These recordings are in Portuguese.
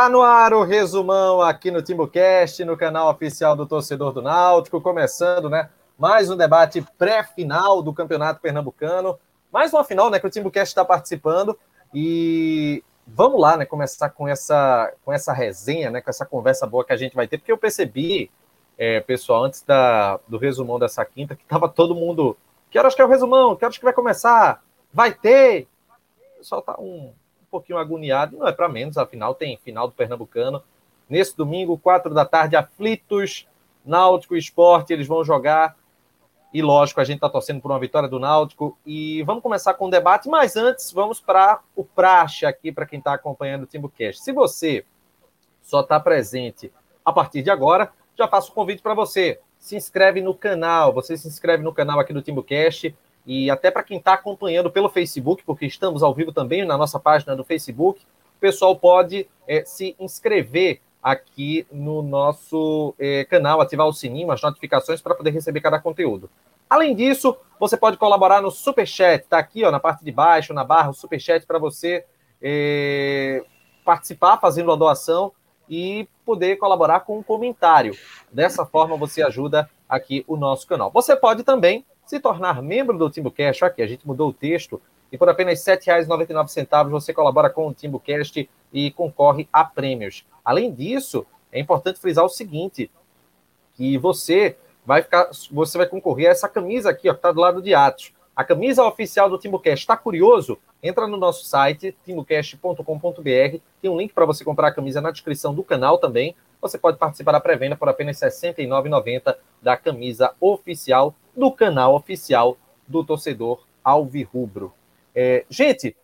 Tá no ar o resumão aqui no TimbuCast, no canal oficial do Torcedor do Náutico, começando, né? Mais um debate pré-final do Campeonato Pernambucano. Mais uma final, né? Que o TimbuCast está participando. E vamos lá, né? Começar com essa, com essa resenha, né? Com essa conversa boa que a gente vai ter, porque eu percebi, é, pessoal, antes da, do resumão dessa quinta, que tava todo mundo. Que horas que é o resumão? Que horas que vai começar? Vai ter? Pessoal tá um, pouquinho agoniado, não é para menos, afinal tem final do Pernambucano. Nesse domingo, quatro da tarde, aflitos, Náutico Esporte, eles vão jogar. E lógico, a gente está torcendo por uma vitória do Náutico. E vamos começar com o debate, mas antes vamos para o praxe aqui para quem está acompanhando o TimbuCast. Se você só está presente a partir de agora, já faço o convite para você. Se inscreve no canal, você se inscreve no canal aqui do TimbuCast e até para quem está acompanhando pelo Facebook, porque estamos ao vivo também na nossa página do Facebook, o pessoal pode é, se inscrever aqui no nosso é, canal, ativar o sininho, as notificações para poder receber cada conteúdo. Além disso, você pode colaborar no Superchat, está aqui ó, na parte de baixo, na barra, o Superchat para você é, participar fazendo a doação e poder colaborar com um comentário. Dessa forma, você ajuda aqui o nosso canal. Você pode também se tornar membro do TimbuCast, aqui a gente mudou o texto, e por apenas R$ 7,99 você colabora com o TimbuCast e concorre a prêmios. Além disso, é importante frisar o seguinte, que você vai ficar, você vai concorrer a essa camisa aqui, ó, que está do lado de Atos. A camisa oficial do TimbuCast. Está curioso? Entra no nosso site, timbucast.com.br. Tem um link para você comprar a camisa na descrição do canal também. Você pode participar da pré-venda por apenas R$ 69,90 da camisa oficial do canal oficial do torcedor Alvirrubro. É, gente,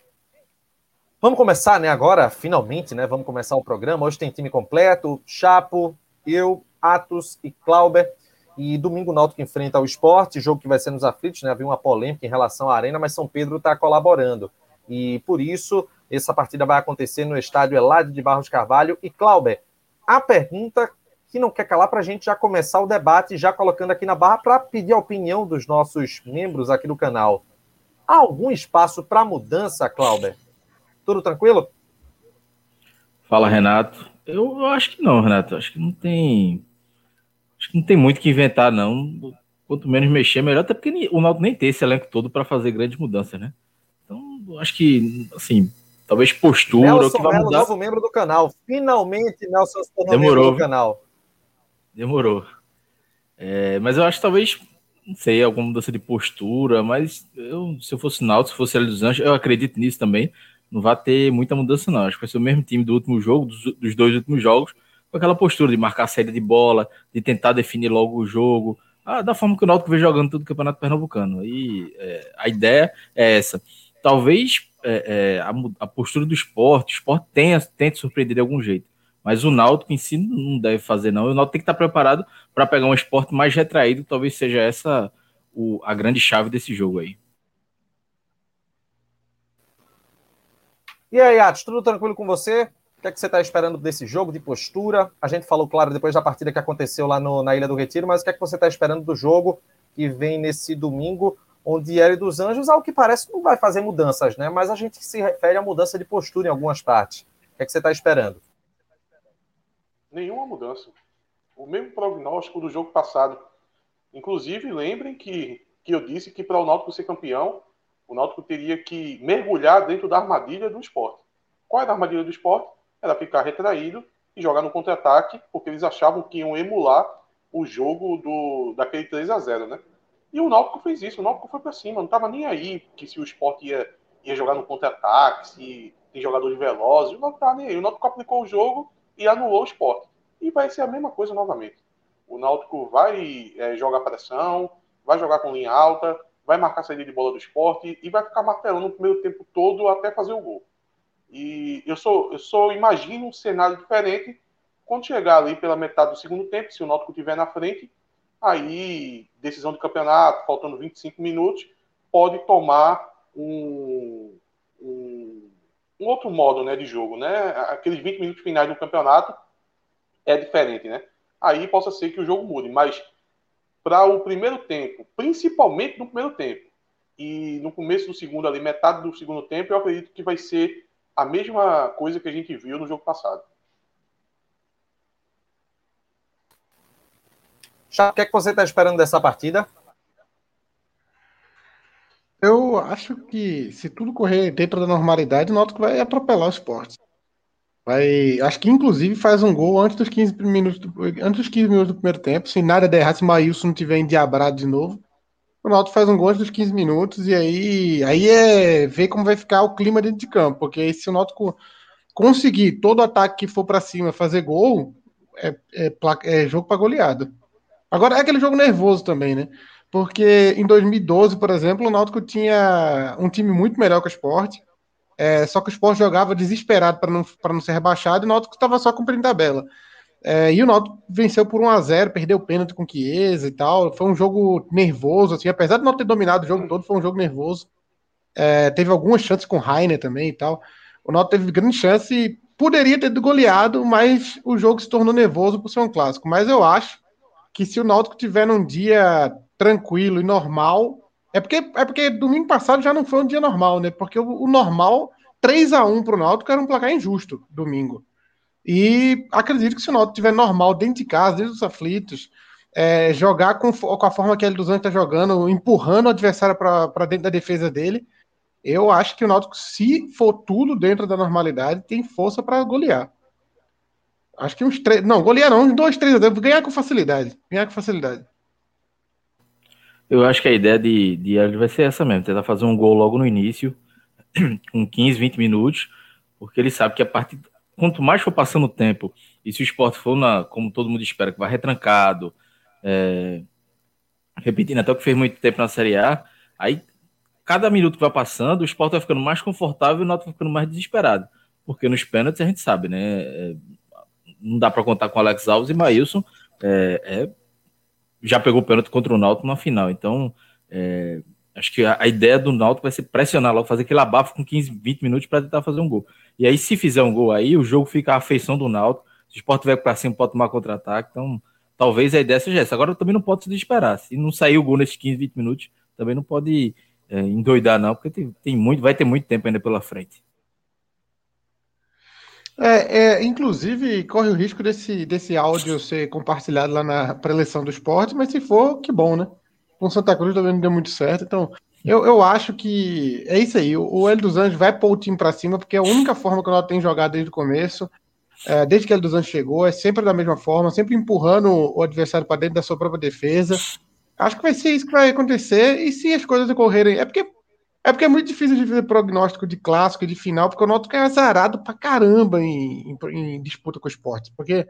vamos começar, né? Agora, finalmente, né? Vamos começar o programa. Hoje tem time completo: Chapo, eu, Atos e Clauber. E domingo o Náutico enfrenta o esporte, jogo que vai ser nos aflitos, né? Havia uma polêmica em relação à arena, mas São Pedro está colaborando. E por isso, essa partida vai acontecer no estádio Eládio de Barros Carvalho. E Clauber, a pergunta que não quer calar para a gente já começar o debate, já colocando aqui na barra para pedir a opinião dos nossos membros aqui do canal. Há algum espaço para mudança, Clauber? Tudo tranquilo? Fala, Renato. Eu, eu, acho que não, Renato. Acho que não tem. Acho que não tem muito que inventar, não. Quanto menos mexer, melhor, até porque o Náutico nem tem esse elenco todo para fazer grandes mudanças, né? Então, acho que, assim, talvez postura. Nelson que vai mudar... novo membro do canal. Finalmente, Nelson se tornou Demorou. membro do canal. Demorou. É, mas eu acho que talvez, não sei, alguma mudança de postura, mas eu, se eu fosse Náutico, se fosse L dos Anjos, eu acredito nisso também. Não vai ter muita mudança, não. Acho que vai ser o mesmo time do último jogo, dos, dos dois últimos jogos, com aquela postura de marcar a saída de bola, de tentar definir logo o jogo, ah, da forma que o Náutico vem jogando todo o Campeonato Pernambucano. E é, a ideia é essa. Talvez é, é, a, a, postura do esporte, o esporte tenha, tente surpreender de algum jeito. Mas o Náutico em si não deve fazer, não. O Náutico tem que estar preparado para pegar um esporte mais retraído, talvez seja essa o, a grande chave desse jogo aí. E aí, Atos, tudo tranquilo com você? O que, é que você está esperando desse jogo, de postura? A gente falou, claro, depois da partida que aconteceu lá no, na Ilha do Retiro, mas o que é que você está esperando do jogo que vem nesse domingo, onde Hélio dos Anjos, ao que parece, não vai fazer mudanças, né? Mas a gente se refere à mudança de postura em algumas partes. O que é que você está esperando? nenhuma mudança. O mesmo prognóstico do jogo passado. Inclusive, lembrem que, que eu disse que para o Náutico ser campeão, o Náutico teria que mergulhar dentro da armadilha do esporte. Qual era a armadilha do esporte? Era ficar retraído e jogar no contra-ataque, porque eles achavam que iam emular o jogo do, daquele 3 a 0 né? E o Náutico fez isso, o Náutico foi para cima, não estava nem aí que se o esporte ia, ia jogar no contra-ataque, se tem jogadores velozes, o Náutico nem aí. O Náutico aplicou o jogo e anulou o esporte. E vai ser a mesma coisa novamente. O Náutico vai é, jogar pressão, vai jogar com linha alta, vai marcar a saída de bola do esporte e vai ficar martelando o primeiro tempo todo até fazer o gol. E eu só, eu só imagino um cenário diferente quando chegar ali pela metade do segundo tempo, se o Náutico estiver na frente, aí, decisão de campeonato, faltando 25 minutos, pode tomar um, um um outro modo né, de jogo, né? Aqueles 20 minutos finais do campeonato é diferente, né? Aí possa ser que o jogo mude, mas para o primeiro tempo, principalmente no primeiro tempo, e no começo do segundo ali, metade do segundo tempo, eu acredito que vai ser a mesma coisa que a gente viu no jogo passado. Chato, o que, é que você está esperando dessa partida? Eu acho que se tudo correr dentro da normalidade, o Náutico vai atropelar o esporte. Vai, acho que inclusive faz um gol antes dos 15 minutos do, antes dos 15 minutos do primeiro tempo. Se nada der errado, se Maílson não tiver endiabrado de novo, o Náutico faz um gol antes dos 15 minutos e aí, aí é ver como vai ficar o clima dentro de campo, porque se o Náutico conseguir todo ataque que for para cima fazer gol, é, é, é jogo para goleada. Agora é aquele jogo nervoso também, né? Porque em 2012, por exemplo, o Náutico tinha um time muito melhor que o Sport. É, só que o Sport jogava desesperado para não, não ser rebaixado e o Náutico estava só cumprindo tabela. É, e o Náutico venceu por 1 a 0 perdeu o pênalti com Chiesa e tal. Foi um jogo nervoso, assim, apesar de não ter dominado o jogo todo, foi um jogo nervoso. É, teve algumas chances com o Rainer também e tal. O Náutico teve grande chance e poderia ter goleado, mas o jogo se tornou nervoso por ser um clássico. Mas eu acho que se o Náutico tiver num dia tranquilo e normal. É porque, é porque domingo passado já não foi um dia normal, né? Porque o, o normal, 3 a 1 para o Náutico, era um placar injusto domingo. E acredito que se o Náutico tiver normal dentro de casa, dentro dos aflitos, é, jogar com, com a forma que ele dos anos está jogando, empurrando o adversário para dentro da defesa dele, eu acho que o Náutico, se for tudo dentro da normalidade, tem força para golear. Acho que uns três. Não, golear não, uns dois, três a ganhar com facilidade. Ganhar com facilidade. Eu acho que a ideia de, de vai ser essa mesmo, tentar fazer um gol logo no início, com 15, 20 minutos, porque ele sabe que a partir. Quanto mais for passando o tempo, e se o esporte for, na, como todo mundo espera, que vai retrancado, é, repetindo até o que fez muito tempo na Série A, aí cada minuto que vai passando, o esporte vai ficando mais confortável e o Náutico vai ficando mais desesperado. Porque nos pênaltis a gente sabe, né? É, não dá para contar com Alex Alves e Maílson. É, é já pegou o pênalti contra o Náutico na final. Então, é, acho que a, a, ideia do Náutico vai ser pressionar logo, fazer aquele abafo com 15, 20 minutos para tentar fazer um gol. E aí, se fizer um gol aí, o jogo fica à afeição do Náutico. Se o Sport tiver para cima, pode tomar contra-ataque. Então, talvez a ideia seja essa. Agora, também não pode se desesperar. Se não sair o gol nesses 15, 20 minutos, também não pode é, endoidar, não, porque tem, tem muito, vai ter muito tempo ainda pela frente. É, é, inclusive, corre o risco desse, desse áudio ser compartilhado lá na preleção do esporte, mas se for, que bom, né? Com Santa Cruz também não deu muito certo, então eu, eu acho que é isso aí. O, Hélio dos Anjos vai pôr o time para cima, porque é a única forma que o tem jogado desde o começo. É, desde que o Hélio dos Anjos chegou, é sempre da mesma forma, sempre empurrando o adversário para dentro da sua própria defesa. Acho que vai ser isso que vai acontecer, e se as coisas ocorrerem. É porque é porque é muito difícil de fazer prognóstico de clássico e de final, porque o Náutico é azarado pra caramba em, em, em, disputa com o esporte. Porque,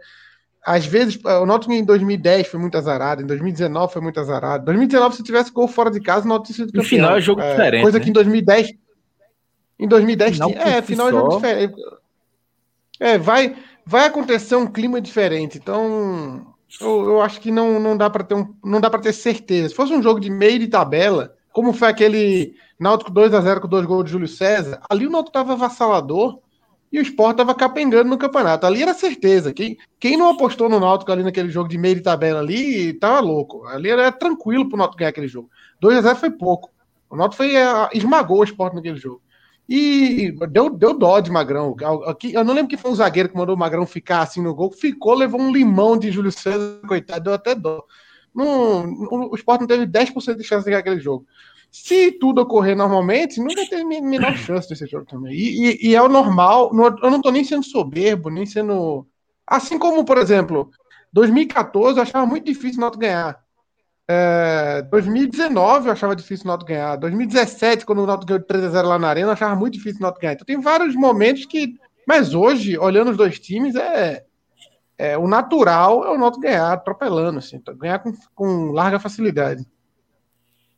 às vezes, o Náutico em 2010 foi muito azarado, em 2019 foi muito azarado. Em 2019, se tivesse gol fora de casa, o Náutico teria sido campeão. final é jogo é, diferente. Coisa né? que em 2010... Em 2010 final tinha, É, final é jogo diferente. É, vai, vai acontecer um clima diferente. Então, eu, eu acho que não, não dá para ter um, não dá para ter certeza. Se fosse um jogo de meio de tabela, como foi aquele Náutico 2 a 0 com dois gols de Júlio César, ali o Náutico estava avassalador e o Sport estava capengando no campeonato. Ali era certeza. Quem, quem não apostou no Náutico ali naquele jogo de meio de tabela ali, tava louco. Ali era tranquilo pro Náutico ganhar aquele jogo. 2 a 0 foi pouco. O Náutico foi, uh, esmagou o Sport naquele jogo. E deu, deu dó de Magrão. Aqui, eu não lembro que foi um zagueiro que mandou o Magrão ficar assim no gol. Ficou, levou um limão de Júlio César, coitado, deu até dó. Não, o Sport não teve 10% de chance de ganhar aquele jogo. Se tudo ocorrer normalmente, não vai ter menor chance desse jogo também. E, e, e é o normal. eu não tô nem sendo soberbo, nem sendo. Assim como, por exemplo, 2014 eu achava muito difícil o Náutico ganhar. É, 2019 eu achava difícil o Náutico ganhar. 2017, quando o Náutico ganhou 3x0 lá na Arena, eu achava muito difícil o Náutico ganhar. Então tem vários momentos que. Mas hoje, olhando os dois times, é, é o natural é o Náutico ganhar, atropelando, assim, ganhar com, com larga facilidade.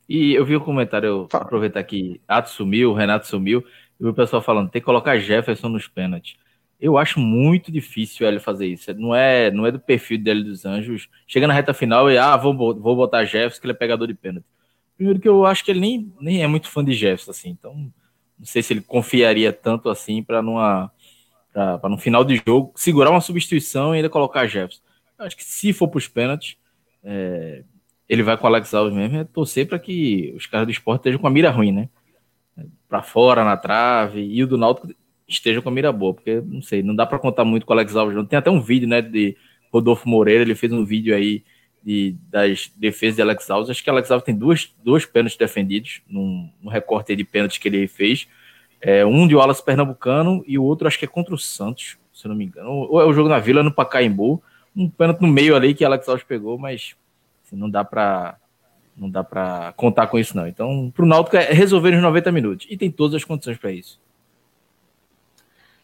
E eu vi um comentário, Fala. aproveitar que Ato sumiu, Renato sumiu, e o pessoal falando, tem que colocar Jefferson nos pênaltis. Eu acho muito difícil ele fazer isso. Não é, não é do perfil dele dos Anjos. Chega na reta final e, ah, vou, vou botar Jefferson, que ele é pegador de pênalti. Primeiro que eu acho que ele nem, nem é muito fã de Jefferson, assim. Então, não sei se ele confiaria tanto assim para numa para no final de jogo segurar uma substituição e ainda colocar Jefferson. Eu acho que se for para os pênaltis, é, ele vai com o Alex Alves mesmo, é torcer para que os caras do esporte estejam com a mira ruim, né? Para fora, na trave, e o do Náutico esteja com a mira boa, porque não sei, não dá para contar muito com o Alex Alves. Não. Tem até um vídeo, né, de Rodolfo Moreira, ele fez um vídeo aí de, das defesas de Alex Alves. Acho que Alex Alves tem duas, dois pênaltis defendidos, num, num recorte de pênaltis que ele fez. É, um de Wallace Pernambucano e o outro acho que é contra o Santos, se eu não me engano. Ou é o jogo na Vila, no Pacaembu. Um pênalti no meio ali que Alex Alves pegou, mas assim, não dá para não dá para contar com isso não. Então, para o Náutico é resolver nos 90 minutos e tem todas as condições para isso.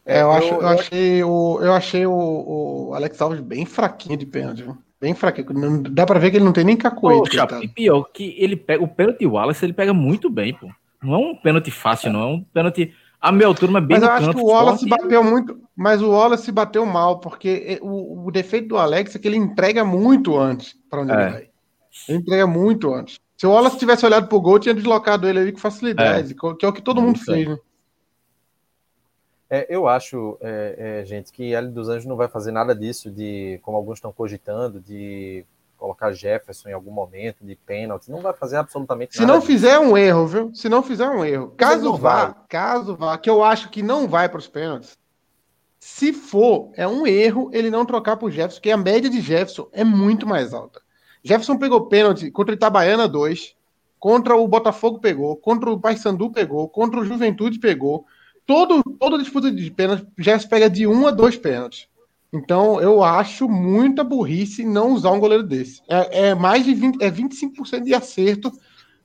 É, eu, acho, eu achei, o, eu achei o, o Alex Alves bem fraquinho de pênalti. Bem fraquinho. Não, dá pra ver que ele não tem nem cacoete. Tá? E pior, que ele pega o pênalti Wallace, ele pega muito bem, pô. Não é um pênalti fácil, não. É um pênalti a minha altura, mas bem Mas eu acho que o Wallace forte. bateu muito. Mas o Wallace bateu mal, porque o, o, defeito do Alex é que ele entrega muito antes para onde é. ele vai. Ele entrega muito antes. Se o Wallace tivesse olhado pro gol, tinha deslocado ele ali com facilidade, é. que é o que todo mundo fez, né? É, eu acho, é, é, gente, que L dos Anjos não vai fazer nada disso, de como alguns estão cogitando, de colocar Jefferson em algum momento, de pênalti. Não vai fazer absolutamente nada. Se não fizer um erro, viu? Se não fizer um erro. Caso vá, vai. caso vá, que eu acho que não vai para os pênaltis. Se for, é um erro ele não trocar por Jefferson, porque a média de Jefferson é muito mais alta. Jefferson pegou pênalti contra o Itabaiana 2, contra o Botafogo pegou, contra o Paysandu pegou, contra o Juventude pegou todo, toda disputa de pênalti, Jefferson pega de um a dois pênaltis. Então, eu acho muita burrice não usar um goleiro desse. É, é mais de 20, é 25% de acerto,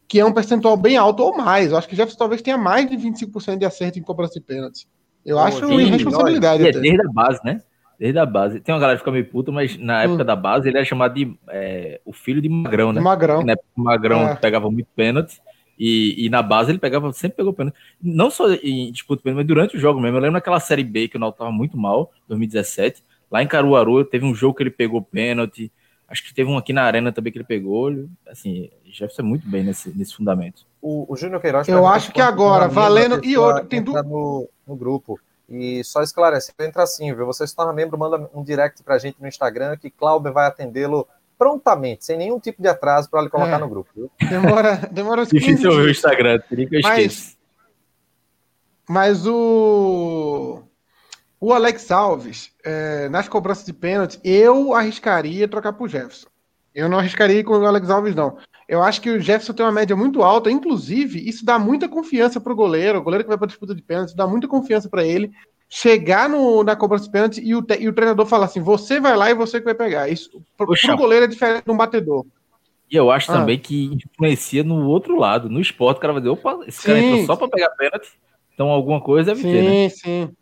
que é um percentual bem alto ou mais. Eu acho que Jefferson talvez tenha mais de 25% de acerto em cobrança de pênalti. Eu acho sim, irresponsabilidade. É desde a base, né? Desde a base. Tem uma galera que fica meio puta, mas na época hum. da base ele era chamado de é, o filho de Magrão, né? Magrão. Na época, Magrão é. pegava muito pênalti. E, e, na base ele pegava, sempre pegou pênalti. Não só em disputa pênalti, mas durante o jogo mesmo. Eu lembro naquela série B que o Náutico tava muito mal, 2017. Lá em Caruaru teve um jogo que ele pegou pênalti. Acho que teve um aqui na arena também que ele pegou. Assim, Jefferson é muito bem nesse, nesse fundamento. O, o Júnior Queiroz. Eu acho que agora, valendo. E outro, tem do... no, no grupo. E só esclarece, entra assim, viu? Você se torna membro, manda um direct pra gente no Instagram que Clauber vai atendê-lo prontamente, sem nenhum tipo de atraso para ele colocar é. no grupo. Viu? Demora, demora uns Difícil ouvir o Instagram, teria que eu mas, mas o o Alex Alves, é, nas cobranças de pênalti, eu arriscaria trocar por Jefferson. Eu não arriscaria com o Alex Alves, não. Eu acho que o Jefferson tem uma média muito alta, inclusive, isso dá muita confiança para o goleiro, o goleiro que vai para disputa de pênalti, dá muita confiança para ele chegar no, na cobrança de pênalti e o, e o treinador falar assim: você vai lá e você que vai pegar. Isso para o goleiro é diferente de um batedor. E eu acho ah. também que influencia no outro lado. No esporte, o cara vai dizer: opa, esse sim. cara entrou só para pegar pênalti. Então alguma coisa deve sim, ter, né? Sim, sim.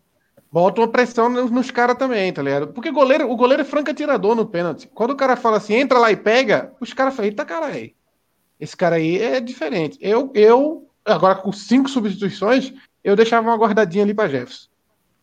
Bota uma pressão nos, nos caras também, tá ligado? Porque goleiro, o goleiro é franco atirador no pênalti. Quando o cara fala assim, entra lá e pega, os caras falam, eita, cara aí. Esse cara aí é diferente. Eu, eu, agora com cinco substituições, eu deixava uma guardadinha ali para Jefferson.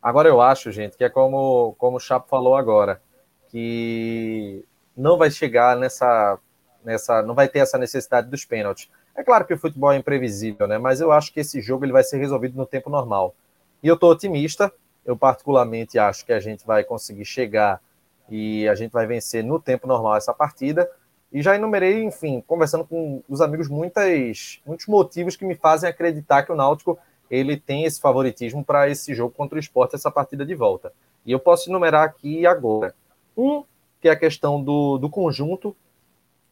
Agora eu acho, gente, que é como, como o Chapo falou agora, que não vai chegar nessa, nessa. não vai ter essa necessidade dos pênaltis. É claro que o futebol é imprevisível, né? Mas eu acho que esse jogo ele vai ser resolvido no tempo normal. E eu tô otimista. Eu particularmente acho que a gente vai conseguir chegar e a gente vai vencer no tempo normal essa partida. E já enumerei, enfim, conversando com os amigos, muitas, muitos motivos que me fazem acreditar que o Náutico ele tem esse favoritismo para esse jogo contra o esporte, essa partida de volta. E eu posso enumerar aqui agora. Um, que é a questão do, do conjunto.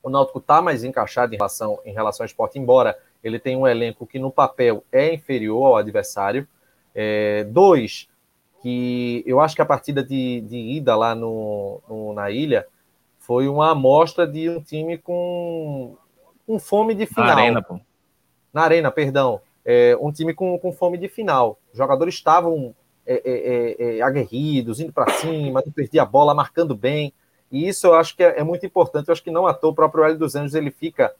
O Náutico está mais encaixado em relação, em relação ao esporte, embora ele tenha um elenco que no papel é inferior ao adversário. É, dois, que eu acho que a partida de, de ida lá no, no, na ilha foi uma amostra de um time com, com fome de final. Na arena, pô. Na arena, perdão é, um time com, com fome de final. Os jogadores estavam é, é, é, é aguerridos, indo para cima, não perdia a bola, marcando bem. E isso eu acho que é, muito importante. Eu acho que não à toa o próprio Hélio dos Anjos ele fica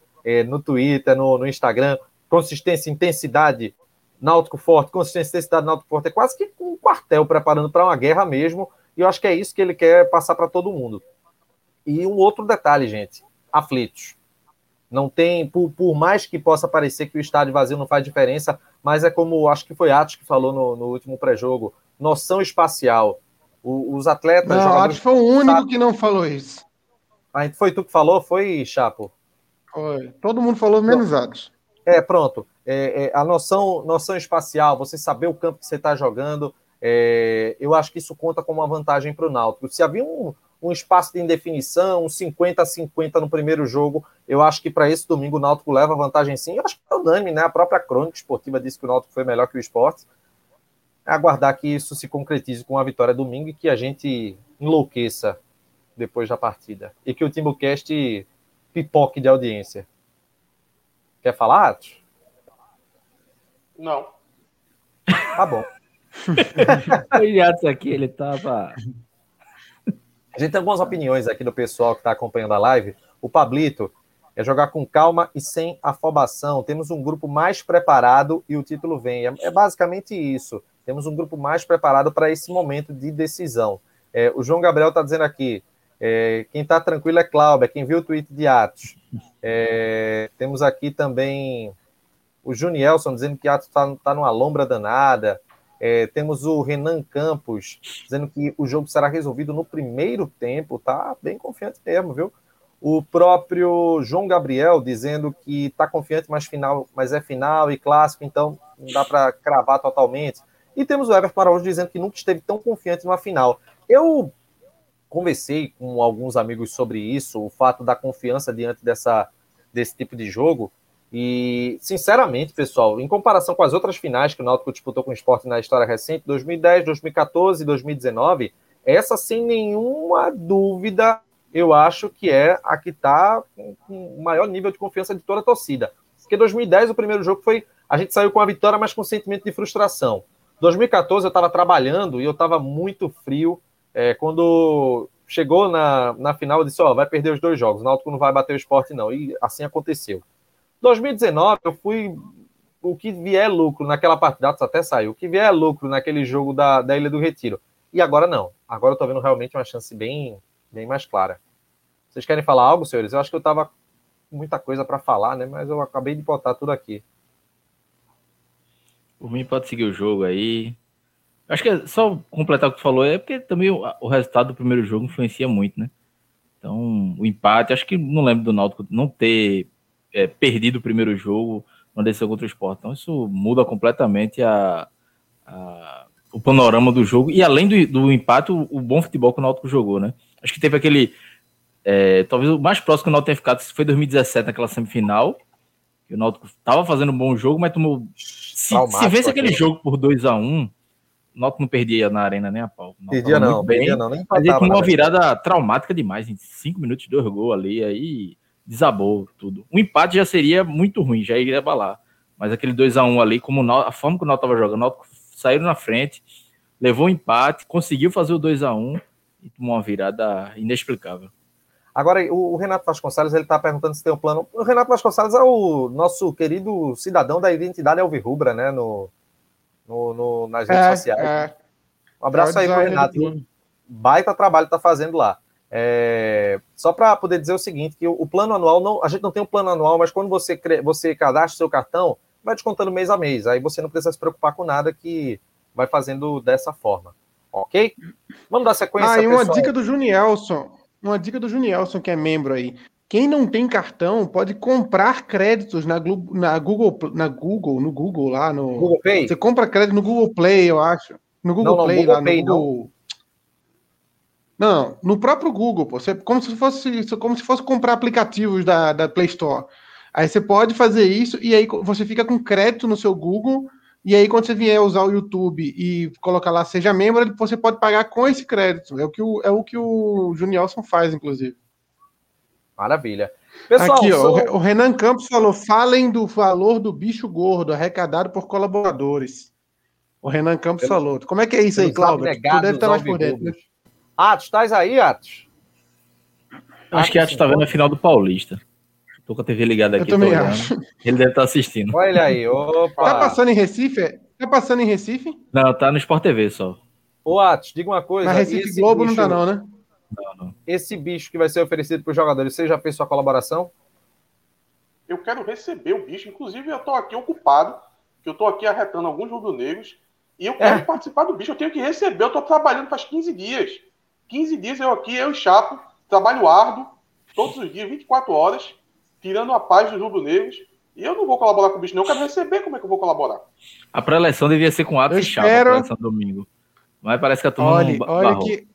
no Twitter, no, no, Instagram, consistência, intensidade, náutico forte, consistência, intensidade, náutico forte. É quase que um quartel preparando para uma guerra mesmo. E eu acho que é isso que ele quer passar para todo mundo. E um outro detalhe, gente: aflitos. Não tem, por, por, mais que possa parecer que o estádio vazio não faz diferença, mas é como acho que foi Atos que falou no, no último pré-jogo: noção espacial. O, os atletas. Não, Atos foi o único sabe... que não falou isso. Ah, foi tu que falou? Foi, Chapo? Foi. Todo mundo falou menos Atos. É, pronto. É, é, a noção, noção espacial, você saber o campo que você está jogando, é, eu acho que isso conta como uma vantagem para o Náutico. Se havia um, um espaço de indefinição, um 50 a 50 no primeiro jogo. Eu acho que para esse domingo o Náutico leva vantagem sim. Eu acho que é unânime, né? A própria crônica esportiva disse que o Náutico foi melhor que o esporte. Aguardar que isso se concretize com a vitória domingo e que a gente enlouqueça depois da partida. E que o Timbucast pipoque de audiência. Quer falar, Atos? Não. Tá bom. o Atos aqui, ele tava a gente tem algumas opiniões aqui do pessoal que está acompanhando a live. O Pablito é jogar com calma e sem afobação. Temos um grupo mais preparado e o título vem. É, é basicamente isso. Temos um grupo mais preparado para esse momento de decisão. É, o João Gabriel está dizendo aqui: é, quem está tranquilo é Cláudia, quem viu o tweet de Atos. É, temos aqui também o Junielson dizendo que Atos está tá numa lombra danada. É, temos o Renan Campos dizendo que o jogo será resolvido no primeiro tempo, tá bem confiante mesmo, viu? O próprio João Gabriel dizendo que está confiante, mas final, mas é final e clássico, então não dá para cravar totalmente. E temos o Everton Araújo dizendo que nunca esteve tão confiante numa final. Eu conversei com alguns amigos sobre isso, o fato da confiança diante dessa, desse tipo de jogo. E, sinceramente, pessoal, em comparação com as outras finais que o Náutico disputou com o esporte na história recente, 2010, 2014 e 2019, essa, sem nenhuma dúvida, eu acho que é a que está com o maior nível de confiança de toda a torcida. Porque 2010, o primeiro jogo foi. A gente saiu com a vitória, mas com sentimento de frustração. 2014, eu estava trabalhando e eu estava muito frio. É, quando chegou na, na final, eu disse: Ó, oh, vai perder os dois jogos, o Náutico não vai bater o esporte, não. E assim aconteceu. 2019, eu fui. O que vier lucro naquela partida, até saiu. O que vier lucro naquele jogo da, da Ilha do Retiro. E agora não. Agora eu tô vendo realmente uma chance bem, bem mais clara. Vocês querem falar algo, senhores? Eu acho que eu tava com muita coisa para falar, né? Mas eu acabei de botar tudo aqui. Por mim, pode seguir o jogo aí. Acho que é só completar o que tu falou, é porque também o, o, resultado do primeiro jogo influencia muito, né? Então, o empate, acho que não lembro do Náutico não ter é, perdido o primeiro jogo uma decisão contra o esporte. Então isso muda completamente a, a, o panorama do jogo. E além do, do empate, o, o, bom futebol que o Náutico jogou, né? Acho que teve aquele. É, talvez o mais próximo que o Náutico tenha ficado foi 2017, naquela semifinal. Que o Náutico estava fazendo um bom jogo, mas tomou. Se, se vence aquele jogo por 2 a 1 um, Náutico não perdia na arena nem a pau. Perdia não, bem, perdia não. Nem uma virada traumática demais, em 5 minutos, dois gols ali, aí desabou tudo. Um empate já seria muito ruim, já iria abalar. Mas aquele 2 a 1 ali, como a forma que o Náutico estava jogando, o Náutico saiu na frente, levou o um empate, conseguiu fazer o 2 a 1 e tomou uma virada inexplicável. Agora, o Renato Vasconcelos, ele está perguntando se tem um plano. O Renato Vasconcelos é o nosso querido cidadão da identidade alvirrubra, né? No, no, no nas redes é, sociais. É. Um abraço é aí pro Renato. Baita trabalho está fazendo lá. É, só para poder dizer o seguinte, que o, o, plano anual, não, a gente não tem um plano anual, mas quando você, você cadastra seu cartão, vai descontando mês a mês. Aí você não precisa se preocupar com nada que vai fazendo dessa forma. Ok? Vamos dar sequência. Ah, e uma pessoal. dica do Junielson. Uma dica do Junielson, que é membro aí. Quem não tem cartão pode comprar créditos na, na Google, na Google, no Google lá no. Google Pay? Você compra crédito no Google Play, eu acho. No Google não, não, Play, Google lá Pay, no Google. Não. Não, no próprio Google, pô. Você, como se fosse como se fosse comprar aplicativos da, da Play Store. Aí você pode fazer isso e aí você fica com crédito no seu Google. E aí, quando você vier usar o YouTube e colocar lá seja membro, você pode pagar com esse crédito. É o que o, é o, que o Junielson faz, inclusive. Maravilha. Pessoal, Aqui, sou... ó, o Renan Campos falou: falem do valor do bicho gordo arrecadado por colaboradores. O Renan Campos falou. Como é que é isso aí, Cláudio? Tu deve estar mais por dentro. Né? Atos, estás aí, Atos? Acho que Atos está vendo a final do Paulista. Tô com a TV ligada aqui. Eu também acho. Ele deve estar tá assistindo. Olha aí, opa. Tá passando em Recife? Tá passando em Recife? Não, tá no Sport TV só. Ô, Atos, diga uma coisa. Na Recife Globo bicho, não tá não, né? Não, não. Esse bicho que vai ser oferecido para os jogadores, você já fez sua colaboração? Eu quero receber o bicho. Inclusive, eu tô aqui ocupado, que eu tô aqui arretando alguns rubro-negros, e eu quero é. participar do bicho. Eu tenho que receber. Eu tô trabalhando faz 15 dias. 15 dias eu aqui, eu e Chapo, trabalho árduo, todos os dias, 24 horas, tirando a paz dos rubro-negros. E eu não vou colaborar com o bicho, não. Eu quero receber como é que eu vou colaborar. A pré-eleição devia ser com Atos e Chapo, espero... a pré-eleição domingo. Mas parece que a turma olha, olha que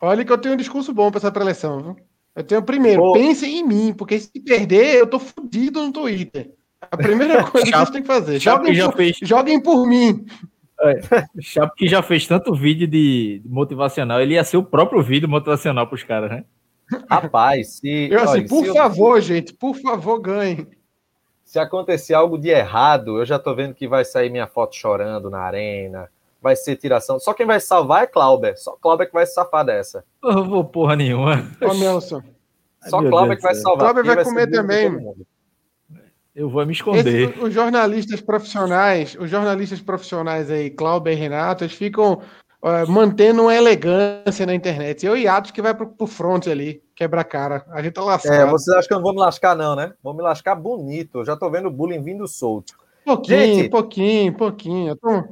Olha que eu tenho um discurso bom para essa preleção, viu? Eu tenho primeiro, Pô. pensem em mim, porque se perder, eu tô fudido no Twitter. A primeira coisa que vocês têm que fazer, joguem, já por, fez... joguem por mim. É, Chapo que já fez tanto vídeo de motivacional, ele ia ser o próprio vídeo motivacional para os caras, né? Rapaz, se. Eu, assim, olha, por se favor, eu... gente, por favor, ganhe. Se acontecer algo de errado, eu já tô vendo que vai sair minha foto chorando na arena, vai ser tiração. Só quem vai salvar é Clauber. Só Clauber que vai se safar dessa. Eu não vou porra nenhuma. Ô, Nelson. Só Clauber que vai salvar. Clauber vai, vai comer também. Eu vou me esconder. Esse, os jornalistas profissionais, os jornalistas profissionais aí, Cláudio e Renato, eles ficam uh, mantendo uma elegância na internet. Eu e Atos que vai pro, pro front ali, quebra a cara. A gente tá lascado. É, vocês acham que eu não vou me lascar, não, né? Vou me lascar bonito. Eu já tô vendo o bullying vindo solto. Pouquinho, gente, pouquinho, pouquinho. Tô...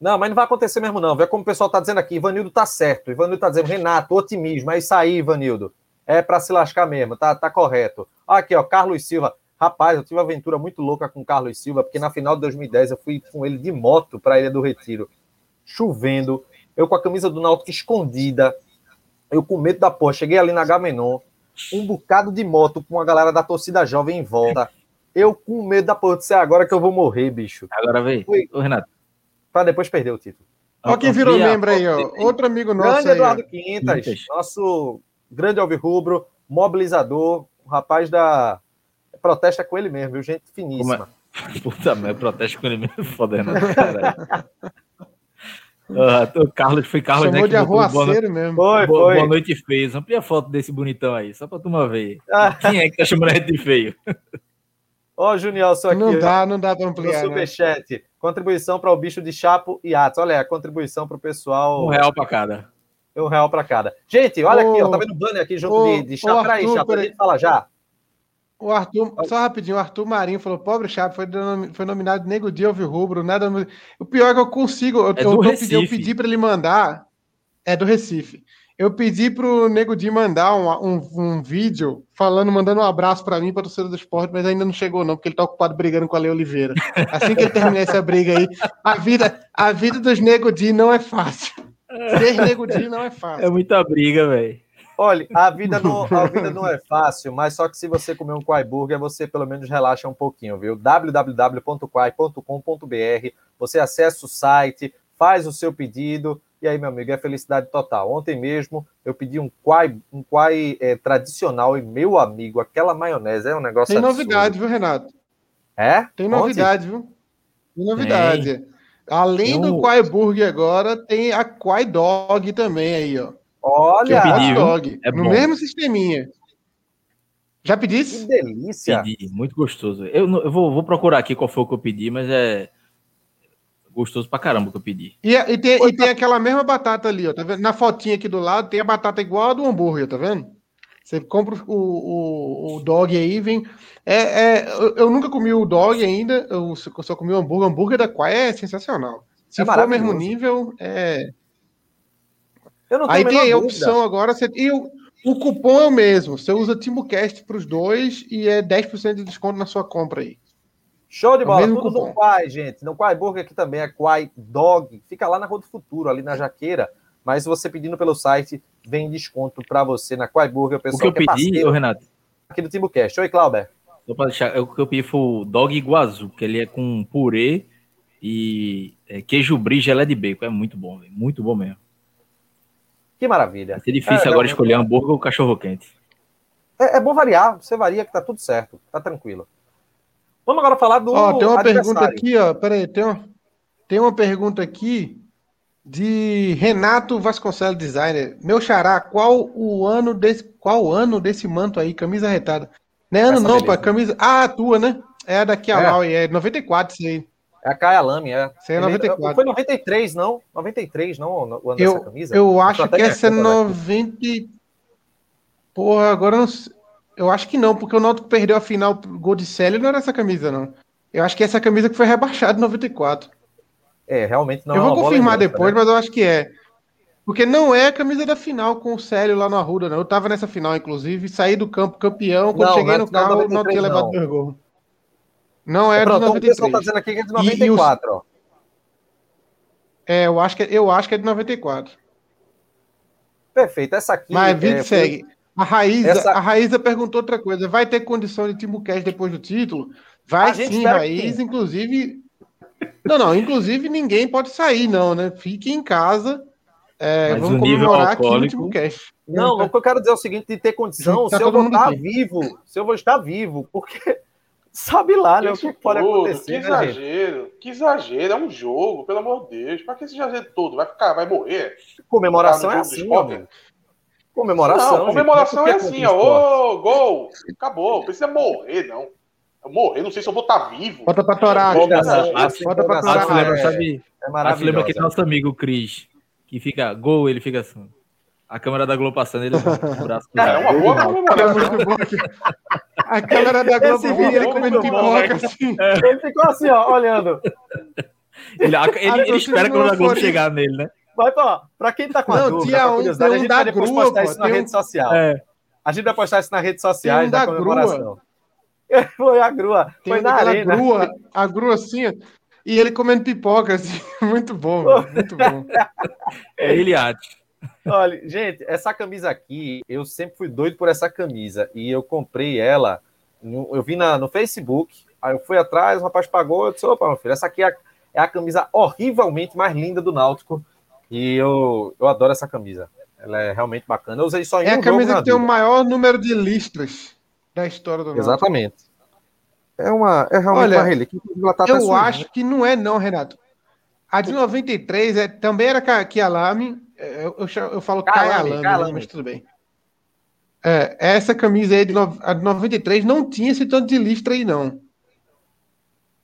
Não, mas não vai acontecer mesmo, não. Vê como o pessoal tá dizendo aqui. Ivanildo tá certo. Ivanildo tá dizendo, Renato, otimismo. É isso aí, Ivanildo. É para se lascar mesmo, tá, tá correto. Aqui, ó, Carlos Silva. Rapaz, eu tive uma aventura muito louca com o Carlos Silva, porque na final de 2010 eu fui com ele de moto para a Ilha do Retiro, chovendo, eu com a camisa do Náutico escondida, eu com medo da porra, cheguei ali na Gamenon, um bocado de moto com a galera da torcida jovem em volta, eu com medo da porra, disse, é agora que eu vou morrer, bicho. Agora vem, Fui... Ô, Renato. Para depois perder o título. Ó quem virou membro aí, ó. Outro amigo nosso Grande aí, Eduardo Quintas, Quintas, nosso grande alvirrubro, mobilizador, um rapaz da protesta com ele mesmo, viu? Gente finíssima. É? Puta merda, protesta com ele mesmo, foda, né? Uh, o Carlos foi Carlos, Chamou né? de arruaceiro mesmo. Foi, boa, foi. boa noite fez. Amplia a foto desse bonitão aí, só pra turma ver. Ah. Quem é que tá chamando de feio? Ó, oh, Junior, só aqui. Não dá, não dá pra ampliar. No né? superchat. Né? Contribuição para o bicho de Chapo e Atos. Olha, a contribuição para o pessoal. Um real para cada. Um real para cada. Gente, olha aqui, ó, tá vendo o banner aqui junto ô, de, de Chapo. Peraí, Chapo, a gente fala já. O Arthur, só rapidinho, o Arthur Marinho falou: pobre Chapo, foi, foi nominado Nego Dia Rubro, nada. O pior é que eu consigo. Eu, é eu, pedi, eu pedi para ele mandar. É do Recife. Eu pedi pro Nego Di mandar um, um, um, vídeo falando, mandando um abraço para mim, para torcedor do esporte, mas ainda não chegou, não, porque ele tá ocupado brigando com a Lei Oliveira. Assim que ele terminar essa briga aí, a vida, a vida dos Nego Di não é fácil. Ser Nego Di não é fácil. É muita briga, velho. Olha, a vida, não, a vida não é fácil, mas só que se você comer um Quai Burger, você pelo menos relaxa um pouquinho, viu? www.quai.com.br, você acessa o site, faz o seu pedido, e aí, meu amigo, é felicidade total. Ontem mesmo eu pedi um Quai, um quai é, tradicional e, meu amigo, aquela maionese é um negócio Tem absurdo. novidade, viu, Renato? É? Tem novidade, Onde? viu? Tem novidade. Tem. Além tem um... do Quai Burger agora, tem a Quai Dog também aí, ó. Olha, pedi, dog, é no bom. mesmo sisteminha. Já pedisse? Que delícia. Pedi, muito gostoso. Eu, eu vou, vou, procurar aqui qual foi o que eu pedi, mas é gostoso pra caramba que eu pedi. E, e, tem, e tem aquela mesma batata ali, ó. Tá vendo? Na fotinha aqui do lado tem a batata igual a do hambúrguer, tá vendo? Você compra o, o, o dog aí, vem. É, é, eu, eu, nunca comi o dog ainda, eu só comi o hambúrguer. O hambúrguer da Quai é sensacional. Se é for o mesmo nível, é. Aí tem a opção agora, você, e o, o cupom é o mesmo. Você usa TimbuCast para os dois e é 10% de desconto na sua compra aí. Show de é bola, é tudo cupom. no Quai, gente. No Quai Burger aqui também é Quai Dog. Fica lá na Rua do Futuro, ali na Jaqueira. Mas se você pedindo pelo site, vem desconto para você na Quai Burger. O, pessoal o que eu que é pedi, ô Renato? Aqui do TimbuCast. Oi, Clauber. Só deixar, o que eu pedi foi o Dog Iguazu, que ele é com purê e é, queijo brie gelé de bacon. É muito bom, véio. muito bom mesmo. Que maravilha. Vai ser difícil é, agora escolher hambúrguer ou cachorro quente. É, é, bom variar, você varia que tá tudo certo, tá tranquilo. Vamos agora falar do. Ó, tem uma pergunta aqui, ó. Peraí, tem uma, tem uma pergunta aqui de Renato Vasconcelos Designer. Meu xará, qual o ano desse, qual ano desse manto aí, camisa retada? Não é ano Essa não, pá, camisa. Ah, a tua, né? É a daqui a é. É 94 isso aí. É a Caia Lame, é. Isso é 94. Foi 93, não? 93, não, o ano eu, dessa camisa? Eu acho que essa é 90. Porra, agora não Eu acho que não, porque o Náutico perdeu a final gol de Célio não era essa camisa, não. Eu acho que é essa camisa que foi rebaixada em 94. É, realmente não Eu é vou confirmar depois, né? mas eu acho que é. Porque não é a camisa da final com o Célio lá no Arruda, não. Eu tava nessa final, inclusive, saí do campo campeão. Quando não, cheguei é no carro, não tinha levado dois gols. Não é, é Pronto, de 93. O pessoal tá dizendo aqui que é de 94, ó. É, eu acho que, é, eu acho que é de 94. Perfeito. Essa aqui. Mas é, segue. A Raíza, Essa- a Raíza perguntou outra coisa. Vai ter condição de Timbucast depois do título? Vai sim, sim. Inclusive. Não, não. Inclusive, ninguém pode sair, não, né? Fique em casa. É, Mas vamos o nível comemorar aqui no Timbucast. Não, o que eu quero dizer é o seguinte: de ter condição, Tá se eu vou estar aqui. vivo, se eu vou estar vivo, porque sabe lá, né? O Isso que pode acontecer, Que né, exagero. Que exagero. É um jogo, pelo amor de Deus. Pra que esse exagero todo? Vai ficar, vai morrer? Comemoração Tá é assim, esporte? Comemoração. não, gente. comemoração Por é que assim, o ó. Ô, gol! Acabou. Precisa morrer, não. Eu morrer, não sei se eu vou estar vivo. Bota pra torar. Bota pra empolgação torar. Que lembra, é- sabe? É que lembra maravilhoso. aquele nosso amigo Cris, que fica gol, ele fica assim. A câmera da Globo passando, ele o braço É uma cruzado. boa É comemoração. A câmera da Globo vídeo ele é comendo pipoca assim. Ele ficou assim, ó, olhando. Ele, ele, ele espera não quando a Globo chegar nele, né? Mas, ó, pra quem tá com a Não, dúvida, tinha pra um- curiosidade, a gente da vai depois grua, postar pô, isso na um- rede social. É. A gente vai postar isso nas redes sociais Tem um da, da comemoração. Foi a grua. Tem Foi na arena. grua, a grua assim, e ele comendo pipoca, assim. Muito bom, velho, muito bom. É ele arte. Olha, gente, essa camisa aqui, eu sempre fui doido por essa camisa. E eu comprei ela, no- eu vi na, no Facebook, aí eu fui atrás, o rapaz pagou, eu disse, opa, meu filho, essa aqui é a, é a camisa horrivelmente mais linda do Náutico. E eu, eu adoro essa camisa. Ela é realmente bacana. Eu usei só em É um a camisa que tem o vida. maior número de listras da história do Náutico. Exatamente. É uma, é realmente Olha, uma relíquia. Tá Eu acho que não é não, Renato. A de 93 é, também era Kialami, é, eu, eu, eu falo Kayalami, né, mas tudo bem. É, essa camisa aí, de no- a de 93, não tinha esse tanto de listra aí, não.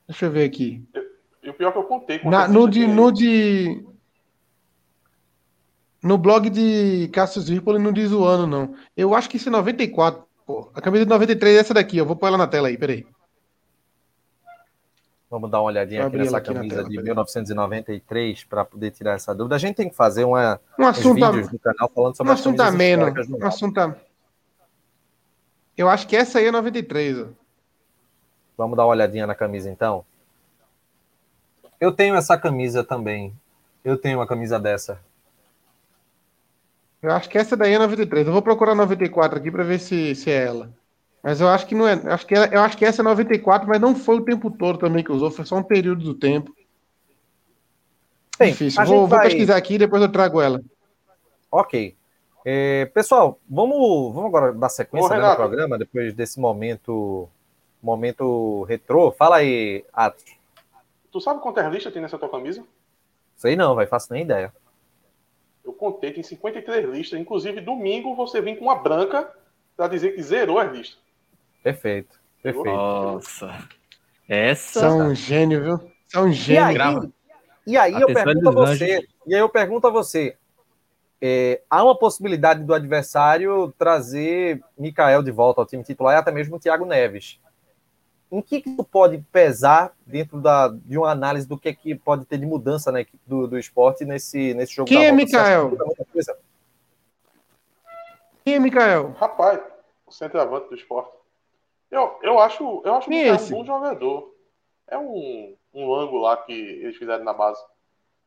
Deixa eu ver aqui. E o pior é que eu contei. Na- no, de, no de. No blog de Cassius Zirpoli não diz o ano, não. Eu acho que isso é 94. Pô. A camisa de 93 é essa daqui, eu vou pôr ela na tela aí, peraí. Vamos dar uma olhadinha aqui nessa aqui camisa tela, de peraí. 1993 para poder tirar essa dúvida. A gente tem que fazer uma, Um assunto, a- vídeos no canal falando um sobre as assunto históricas do Um assunto a- Eu acho que essa aí é 93. Ó. Vamos dar uma olhadinha na camisa então. Eu tenho essa camisa também. Eu tenho uma camisa dessa. Eu acho que essa daí é 93. Eu vou procurar 94 aqui para ver se, se é ela. Mas eu acho que não é. Acho que é- eu acho que essa é 94, mas não foi o tempo todo também que usou, foi só um período do tempo. Bem, Difícil. a Vou, gente vou vai- pesquisar aqui e depois eu trago ela. Ok. É, pessoal, vamos, vamos agora dar sequência né, no programa, depois desse momento momento retrô. Fala aí, Atos. Tu sabe quantas listas tem nessa tua camisa? Sei não, vai, faço nem ideia. Eu contei, tem 53 listas. Inclusive, domingo você vem com uma branca pra dizer que zerou as listas. Perfeito, perfeito. Nossa. Essa. São um gênio, viu? São um E gênio. aí, grava. e aí eu pergunto a você, e aí eu pergunto a você, é, há uma possibilidade do adversário trazer Mikael de volta ao time titular e até mesmo o Thiago Neves. Em que, que isso pode pesar dentro da, de uma análise do que, é que pode ter de mudança na equipe do, do esporte nesse, nesse jogo Quem da é Mikael? Quem é Mikael? Rapaz, o centroavante do esporte. Eu, eu acho, eu acho Quem que é um bom jogador. É um, um ângulo lá que eles fizeram na base.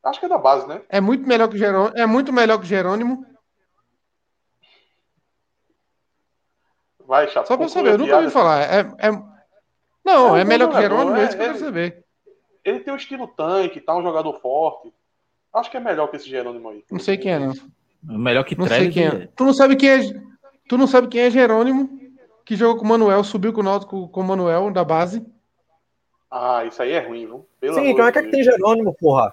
Acho que é da base, né? É muito melhor que Jerônimo. É muito melhor que Jerônimo. Vai, Chapo. Só pra saber, a eu nunca ouvi falar. É, é- Não, É é, melhor que jogador, Jerônimo, é, é- isso que eu é- quero saber. Ele tem um estilo tanque, tá? Um jogador forte. Acho que é melhor que esse Jerônimo aí. Não sei quem é, não. Melhor que Não sei quem é. Tu não sabe quem é. Tu não sabe quem é Jerônimo, que jogou com o Manuel, subiu com o Náutico com o Manuel da base. Ah, isso aí é ruim, viu? Pelo Sim, como é que, é que tem Jerônimo, porra?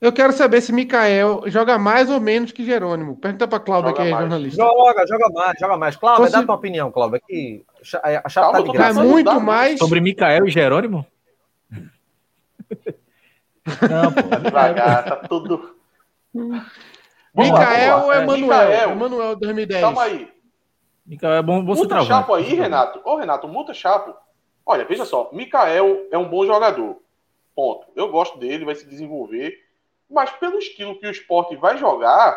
Eu quero saber se Mikael joga mais ou menos que Jerônimo. Pergunta pra Cláudia, Joga que é mais. jornalista. Joga, joga mais, joga mais. Cláudia, Fosse- dá tua opinião, Cláudia, que a chave Calma, tá de É graça. pensando- muito dá- mais. Sobre Mikael e Jerônimo? Não, pô. Devagar, tá tudo. Lá. é Manuel? Emanuel 2010. calma aí. Mikael é bom, bom Muta. Chapo aí, Renato. Ô, Renato, muta Chapo. Olha, veja só. Mikael é um bom jogador. Ponto. Eu gosto dele, vai se desenvolver. Mas pelo estilo que o esporte vai jogar,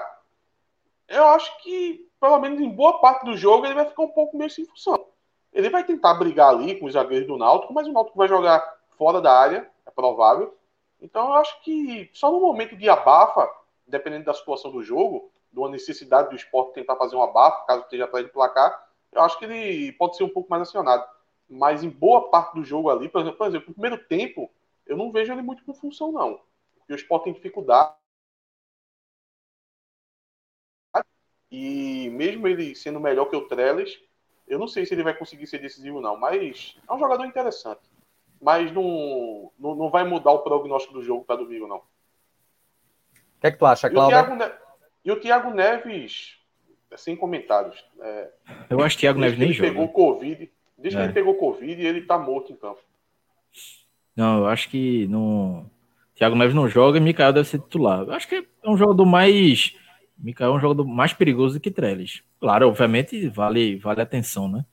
eu acho que, pelo menos em boa parte do jogo, ele vai ficar um pouco meio sem função. Ele vai tentar brigar ali com os zagueiros do Náutico, mas o Náutico vai jogar fora da área, é provável. Então eu acho que só no momento de abafa, dependendo da situação do jogo, de uma necessidade do esporte tentar fazer uma bafa, caso esteja atrás do placar, eu acho que ele pode ser um pouco mais acionado. Mas em boa parte do jogo ali, por exemplo, por exemplo no primeiro tempo, eu não vejo ele muito com função, não. Porque o esporte tem dificuldade. E mesmo ele sendo melhor que o Trellis, eu não sei se ele vai conseguir ser decisivo, não. Mas é um jogador interessante. Mas não, não, não vai mudar o prognóstico do jogo para domingo, não. O que é que tu acha, Cláudio? E o Thiago Neves, sem comentários. É, eu acho que o Thiago Neves nem joga. Pegou COVID, desde é. que ele pegou Covid, ele tá morto em campo. Não, eu acho que não. Thiago Neves não joga e Mikael deve ser titular. Eu acho que é um jogador mais. Mikael é um jogador mais perigoso do que Trellis. Claro, obviamente vale, vale atenção, né?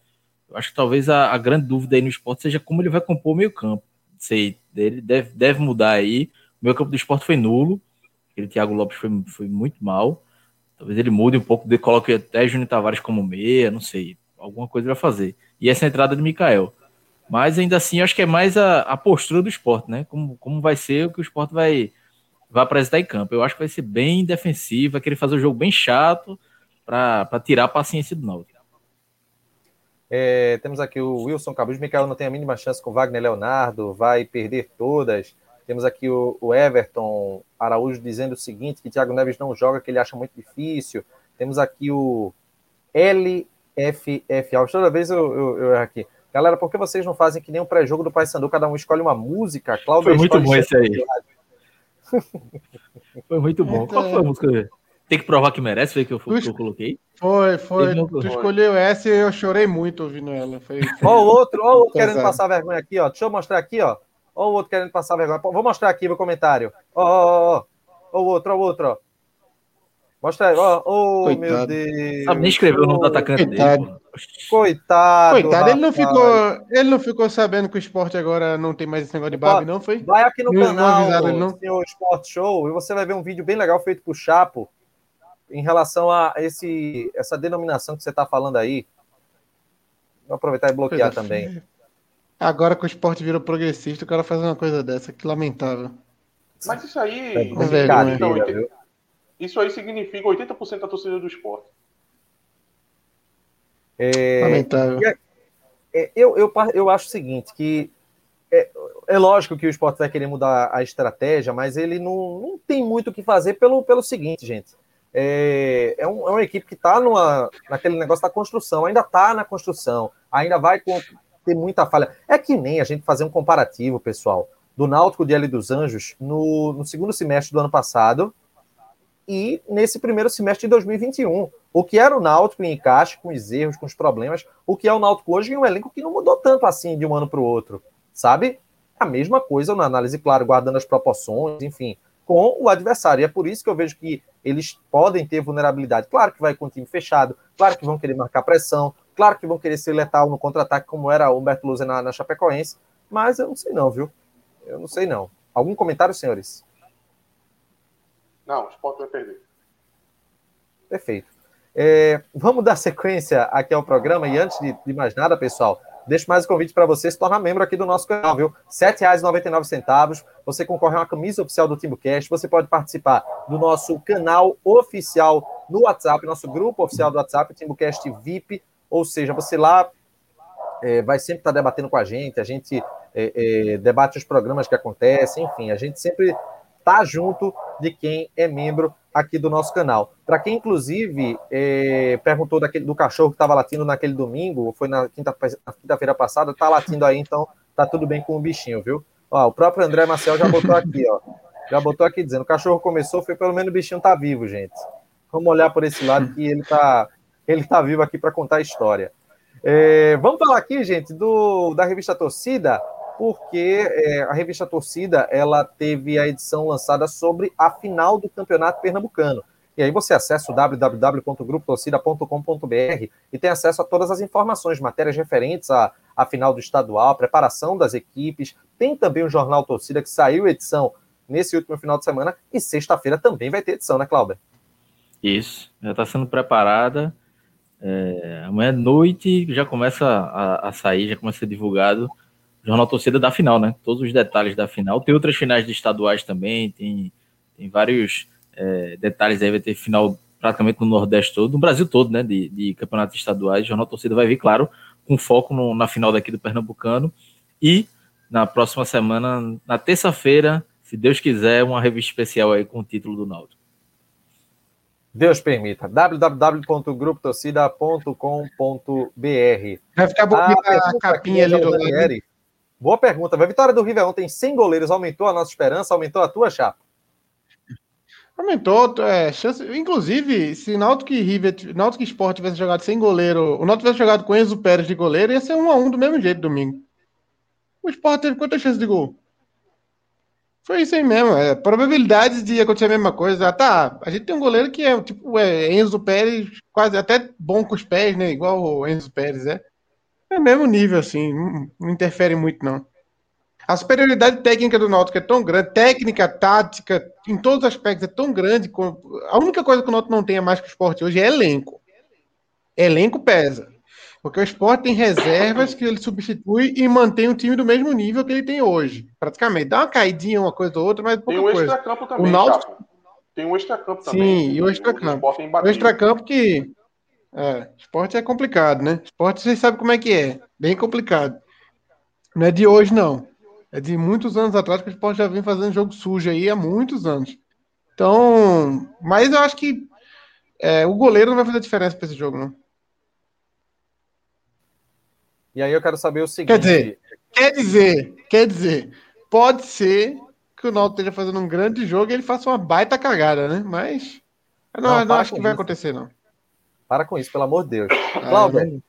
Eu acho que talvez a, a grande dúvida aí no esporte seja como ele vai compor o meio-campo. Sei, ele deve, deve mudar aí. O meio campo do esporte foi nulo. Aquele Thiago Lopes foi, foi muito mal. Talvez ele mude um pouco, coloque até Júnior Tavares como meia, não sei. Alguma coisa ele vai fazer. E essa entrada de Mikael. Mas ainda assim, acho que é mais a, a postura do esporte, né? Como, como vai ser o que o esporte vai, vai apresentar em campo. Eu acho que vai ser bem defensivo, vai querer fazer o jogo bem chato para tirar a paciência do Náutico. É, temos aqui o Wilson Cabuz. Mikael não tem a mínima chance com Wagner Leonardo, vai perder todas. Temos aqui o, o, Everton Araújo dizendo o seguinte: que Thiago Neves não joga, que ele acha muito difícil. Temos aqui o LFF Alves. Toda vez eu, eu, eu erro aqui. Galera, por que vocês não fazem que nem um pré-jogo do Paysandu? Cada um escolhe uma música. Cláudio foi muito bom esse aí. foi muito bom. Qual foi a música? Tem que provar que merece, foi que eu, que eu coloquei? Foi, foi. Tu escolheu essa e eu chorei muito ouvindo ela. Foi, foi... Ó, o outro, ó, o outro querendo passar vergonha aqui, ó. Deixa eu mostrar aqui, ó. Ó o outro querendo passar vergonha. Vou mostrar aqui no comentário. Ó, ó, ó. Ó o outro, ó o outro, ó. Mostra aí, ó. Oh, meu Deus. Sabe nem escreveu o nome do atacante Coitado. dele. Coitado. Coitado, ele não, ficou, ele não ficou sabendo que o esporte agora não tem mais esse negócio de Barbie, não foi? Vai aqui no não, canal, não não. Senhor Sport Show, e você vai ver um vídeo bem legal feito por Chapo em relação a esse, essa denominação que você está falando aí. Vou aproveitar e bloquear também. Agora que o esporte virou progressista, o cara faz uma coisa dessa, que lamentável. Mas isso aí. É, é isso aí significa 80% da torcida do esporte. É, lamentável. É, eu, eu, eu acho o seguinte, que é, é, lógico que o esporte vai querer mudar a estratégia, mas ele não, não tem muito o que fazer pelo, pelo seguinte, gente. É, é, um, é uma equipe que está naquele negócio da construção, ainda está na construção, ainda vai com, ter muita falha. É que nem a gente fazer um comparativo, pessoal, do Náutico de L dos Anjos no, no segundo semestre do ano passado e nesse primeiro semestre de 2021. O que era o Náutico em encaixe, com os erros, com os problemas, o que é o Náutico hoje em um elenco que não mudou tanto assim de um ano para o outro, sabe? A mesma coisa na análise, claro, guardando as proporções, enfim, com o adversário. E é por isso que eu vejo que eles podem ter vulnerabilidade. Claro que vai com o time fechado, claro que vão querer marcar pressão, Claro que vão querer ser letal no contra-ataque, como era o Humberto Luzer na, na Chapecoense, mas eu não sei não, viu? Eu não sei não. Algum comentário, senhores? Não, o Sport vai perder. Perfeito. É, vamos dar sequência aqui ao programa e antes de, de mais nada, pessoal, deixo mais um convite para você se tornar membro aqui do nosso canal, viu? R$ 7,99. Você concorre a uma camisa oficial do TimbuCast. Você pode participar do nosso canal oficial no WhatsApp, nosso grupo oficial do WhatsApp, TimbuCast VIP. Ou seja, você lá é, vai sempre estar debatendo com a gente, a gente é, é, debate os programas que acontecem, enfim, a gente sempre está junto de quem é membro aqui do nosso canal. Para quem, inclusive, é, perguntou daquele, do cachorro que estava latindo naquele domingo, foi na quinta-feira quinta passada, está latindo aí, então tá tudo bem com o bichinho, viu? Ó, o próprio André Marcel já botou aqui, ó. Já botou aqui dizendo, o cachorro começou, foi pelo menos o bichinho tá vivo, gente. Vamos olhar por esse lado que ele tá ele está vivo aqui para contar a história. É, vamos falar aqui, gente, do, da revista Torcida, porque é, a revista Torcida ela teve a edição lançada sobre a final do Campeonato Pernambucano. E aí você acessa o www.grupotorcida.com.br e tem acesso a todas as informações, matérias referentes à, à final do estadual, preparação das equipes. Tem também o Jornal Torcida, que saiu edição nesse último final de semana, e sexta-feira também vai ter edição, né, Cláudia? Isso, já está sendo preparada. É, amanhã à noite já começa a, a, sair, já começa a ser divulgado Jornal Torcida da final, né? Todos os detalhes da final. Tem outras finais de estaduais também, tem, tem vários é, detalhes aí. Vai ter final praticamente no Nordeste todo, no Brasil todo, né, de, de campeonatos estaduais. O Jornal Torcida vai vir, claro, com foco no, na final daqui do Pernambucano. E na próxima semana, na terça-feira, se Deus quiser, uma revista especial aí com o título do Náutico. Deus permita. www.grupotorcida.com.br Vai ficar bonita a, a capinha ali do lado. Boa pergunta. A vitória do River ontem sem goleiros aumentou a nossa esperança? Aumentou a tua chapa? Aumentou, é, chance, inclusive, se Náutico e River, Náutico e Sport tivesse jogado sem goleiro, o Náutico tivesse jogado com Enzo Pérez de goleiro, ia ser um a um do mesmo jeito domingo. O Sport teve quantas chances de gol? Foi isso aí mesmo. É, probabilidades de acontecer a mesma coisa. Tá, a gente tem um goleiro que é tipo é, Enzo Pérez, quase até bom com os pés, né? Igual o Enzo Pérez, é. É mesmo nível, assim, não, interfere muito, não. A superioridade técnica do Náutico é tão grande, técnica, tática, em todos os aspectos é tão grande. A única coisa que o Náutico não tem a mais que o esporte hoje é elenco. Elenco pesa. Porque o esporte tem reservas que ele substitui e mantém o time do mesmo nível que ele tem hoje. Praticamente. Dá uma caidinha, uma coisa ou outra, mas pouca tem um coisa. extra-campo também, o Náutico... Tem um extra-campo também. Sim, e o extra-campo. O, o extra-campo que... É, esporte é complicado, né? Esporte vocês sabem como é que é. Bem complicado. Não é de hoje, não. É de muitos anos atrás que o esporte já vem fazendo jogo sujo aí há muitos anos. Então, mas eu acho que é, o goleiro não vai fazer diferença para esse jogo, não. E aí eu quero saber o seguinte. Quer dizer, quer dizer, quer dizer, pode ser que o Náutico esteja fazendo um grande jogo e ele faça uma baita cagada, né? Mas eu não, não, não acho que vai acontecer, não. Para com isso, pelo amor de Deus. Ah, Cláudio,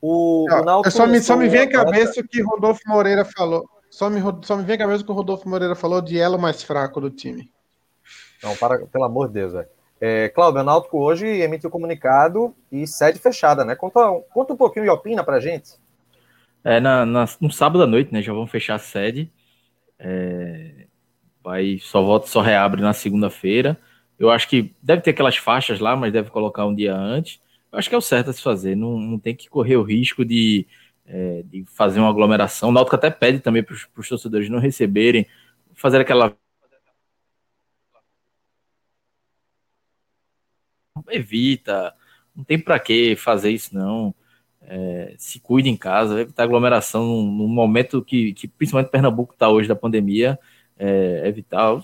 o, o Náutico só me, só me vem a cabeça o que Rodolfo Moreira falou. Só me, só me vem a cabeça o que o Rodolfo Moreira falou de elo mais fraco do time. Não, para, pelo amor de Deus, velho. É, Cláudio, o Náutico hoje emitiu comunicado e sede fechada, né? Conta, conta um pouquinho e opina pra gente. É, na, na, no sábado à noite, né? Já vão fechar a sede. É, vai, só volta, só reabre na segunda-feira. Eu acho que deve ter aquelas faixas lá, mas deve colocar um dia antes. Eu acho que é o certo a se fazer. Não, não tem que correr o risco de, é, de fazer uma aglomeração. O Náutico até pede também para os torcedores não receberem, fazer aquela. Evita, não tem para que fazer isso, não. É, se cuide em casa, evitar aglomeração no momento que, que principalmente Pernambuco está hoje da pandemia, é, evitar.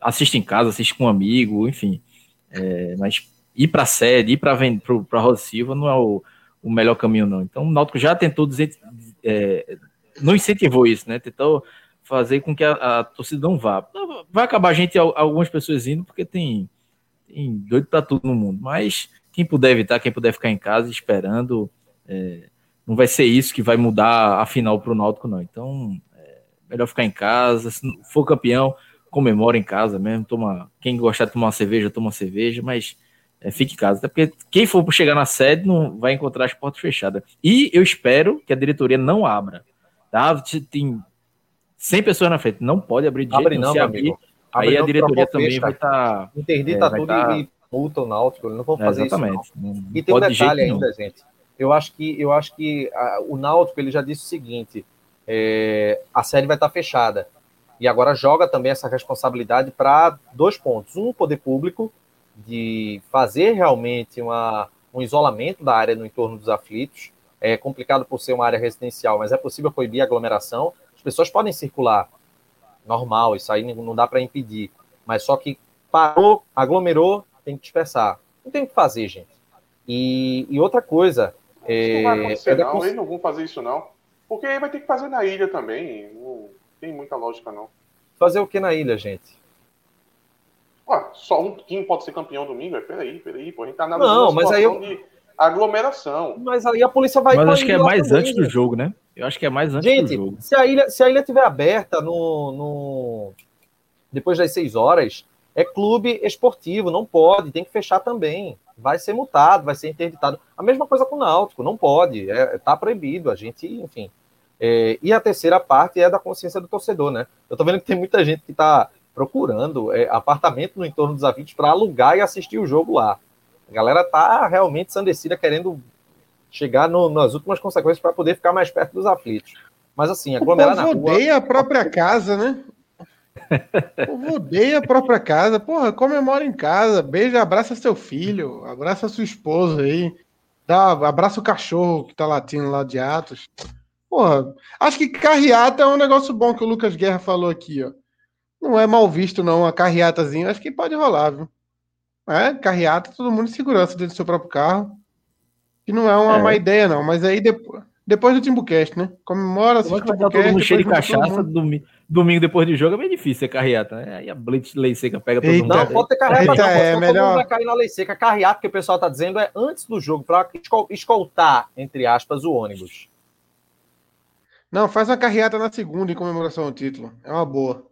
Assiste em casa, assiste com um amigo, enfim. É, mas ir para a sede, ir para a Rosa Silva não é o, o, melhor caminho, não. Então o Náutico já tentou dizer, é, não incentivou isso, né? Tentou fazer com que a, a, torcida não vá. Vai acabar a gente, algumas pessoas indo, porque tem, tem doido para tudo no mundo. Mas quem puder evitar, quem puder ficar em casa esperando, é, não vai ser isso que vai mudar a final para o Náutico, não. Então, é melhor ficar em casa. Se for campeão, comemora em casa mesmo. Toma, quem gostar de tomar uma cerveja, toma uma cerveja, mas é, fique em casa. Até porque quem for chegar na sede não vai encontrar as portas fechadas. E eu espero que a diretoria não abra. Tá? Tem 100 pessoas na frente. Não pode abrir de Abre jeito não, se abrir. Aí a diretoria também vai estar. Tá, Interdita é, tudo tá... e multa o Náutico. Não vão fazer exatamente. isso. Não. E tem um detalhe ainda, gente eu acho que, eu acho que a, o Náutico ele já disse o seguinte: é, a série vai estar fechada. E agora joga também essa responsabilidade para dois pontos. Um, o poder público, de fazer realmente uma, um isolamento da área no entorno dos aflitos. É complicado por ser uma área residencial, mas é possível proibir a aglomeração. As pessoas podem circular normal, isso aí não dá para impedir. Mas só que parou, aglomerou, tem que dispersar. Não tem o que fazer, gente. E, e outra coisa, isso não vai acontecer, é não. Cons... Eles não vão fazer isso, não. Porque aí vai ter que fazer na ilha também. Não tem muita lógica, não. Fazer o que na ilha, gente? Ué, só um time pode ser campeão domingo? Peraí, peraí, pô. A gente tá na não, mas aí eu... de aglomeração. Mas aí a polícia vai. Mas acho que é mais antes do jogo, né? Eu acho que é mais antes gente, do jogo. Se a ilha, se a ilha tiver aberta no, no... depois das seis horas, é clube esportivo, não pode, tem que fechar também vai ser multado, vai ser interditado. A mesma coisa com o Náutico, não pode, está é, tá proibido, a gente, enfim. É, e a terceira parte é da consciência do torcedor, né? Eu estou vendo que tem muita gente que está procurando é, apartamento no entorno dos aflitos para alugar e assistir o jogo lá. A galera tá realmente sandecida, querendo chegar no, nas últimas consequências para poder ficar mais perto dos aflitos. Mas assim, aglomerar na rua... odeia a própria casa, né? povo odeia a própria casa. Porra, comemora em casa. Beija, abraça seu filho. Abraça sua esposa aí. Dá, abraça o cachorro que tá latindo lá de Atos. Porra, acho que carreata é um negócio bom que o Lucas Guerra falou aqui, ó. Não é mal visto, não, uma carreatazinha. Acho que pode rolar, viu? É, carreata, todo mundo em segurança dentro do seu próprio carro. Que não é uma é. má ideia, não. Mas aí depois, depois do Timbucast, né? Comemora, o Timbucast. Todo mundo cheio de cachaça, domingo, domingo depois do jogo é meio difícil ser carreata, né? Aí a Blitz Lei Seca pega todo Eita, mundo. Não, pode ter carreata, Eita, não. É, melhor... Todo mundo vai cair na Lei Seca. Carreata, que o pessoal tá dizendo, é antes do jogo, para escoltar, entre aspas, o ônibus. Não, faz uma carreata na segunda em comemoração ao título. É uma boa.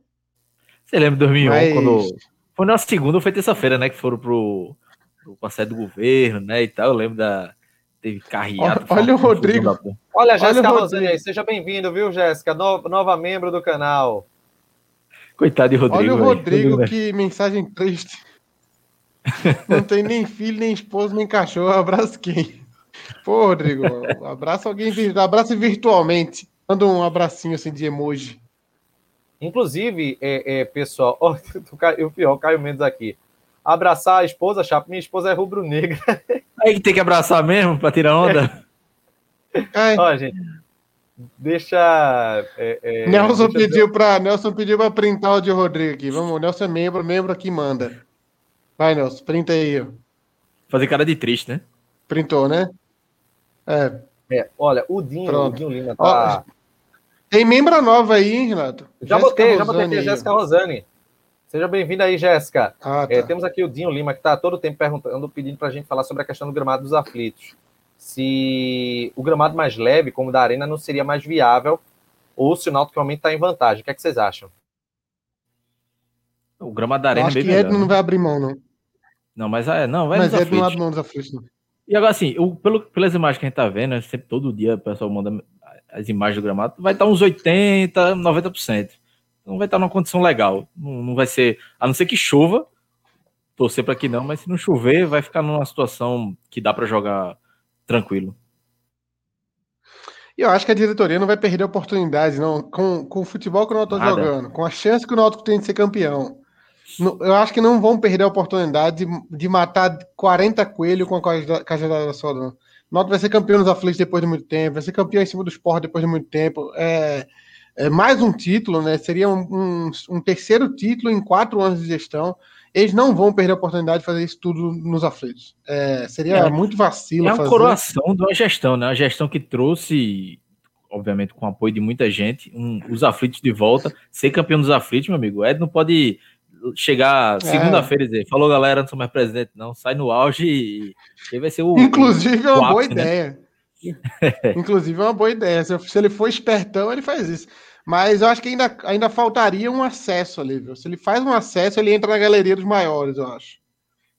Você lembra de 2001, Mas... quando... Foi na segunda ou foi terça-feira, né? Que foram pro, pro passeio do governo, né? E tal. Eu lembro da... Teve carreata. Olha, olha o Rodrigo. Olha a Jéssica Rosane aí. Seja bem-vindo, viu, Jéssica? No, nova membro do canal. Coitado de Rodrigo. Olha o Rodrigo, véio. que mensagem triste. Não tem nem filho, nem esposo, nem cachorro. Abraço quem? Pô, Rodrigo, abraça alguém, abraça virtualmente. Manda um abracinho assim de emoji. Inclusive, é, é, pessoal, ó, o pior, Caio Mendes aqui. Abraçar a esposa, chapa. Minha esposa é rubro-negra. Aí que tem que abraçar mesmo para tirar onda. É. Ó, gente. Deixa. É, é, Nelson deixa pediu para Nelson pediu para printar o de Rodrigo aqui. Vamos, Nelson é membro, membro aqui manda. Vai, Nelson, printa aí. Fazer cara de triste, né? Printou, né? É. é olha, o Dinho, o Dinho Lima tá. Ó, tem membro nova aí, hein, Renato? Já Jéssica botei, já botei aqui a Jéssica Rosane. Seja bem-vinda aí, Jéssica. Ah, tá. é, temos aqui o Dinho Lima, que está todo tempo perguntando, pedindo para a gente falar sobre a questão do gramado dos aflitos se o gramado mais leve, como o da Arena, não seria mais viável ou se o Náutico realmente está em vantagem. O que, é que vocês acham? O gramado da Arena é acho é bem que melhor, Edno né? não vai abrir mão, não. Não, mas é, não, vai Mas Edno não abre mão dos aflitos, não. E agora, assim, o, pelo, pelas imagens que a gente tá vendo, né, sempre todo dia o pessoal manda as imagens do gramado, vai estar uns 80%, 90%. Não vai estar numa condição legal. Não, não vai ser, a não ser que chova, torcer para que não, mas se não chover, vai ficar numa situação que dá para jogar tranquilo. E eu acho que a diretoria não vai perder oportunidades, não. Com, com o futebol que o Náutico está jogando, com a chance que o Náutico tem de ser campeão. Eu acho que não vão perder a oportunidade de, de matar 40 coelhos com a cajadada só. Não. Náutico vai ser campeão nos aflitos depois de muito tempo, vai ser campeão em cima do esporte depois de muito tempo. É, é mais um título, né? Seria um, um, um terceiro título em quatro anos de gestão eles não vão perder a oportunidade de fazer isso tudo nos aflitos. É, seria é, muito vacilo. É uma fazer. coroação de uma gestão, né? Uma gestão que trouxe, obviamente, com o apoio de muita gente, um, os aflitos de volta. Ser campeão dos aflitos, meu amigo. Ed não pode chegar é. segunda-feira e dizer: falou galera, não sou mais presidente, não. Sai no auge e, vai ser o. Inclusive, é uma boa né? ideia. Inclusive, é uma boa ideia. Se ele for espertão, ele faz isso. Mas eu acho que ainda, ainda faltaria um acesso ali, viu? Se ele faz um acesso, ele entra na galeria dos maiores, eu acho.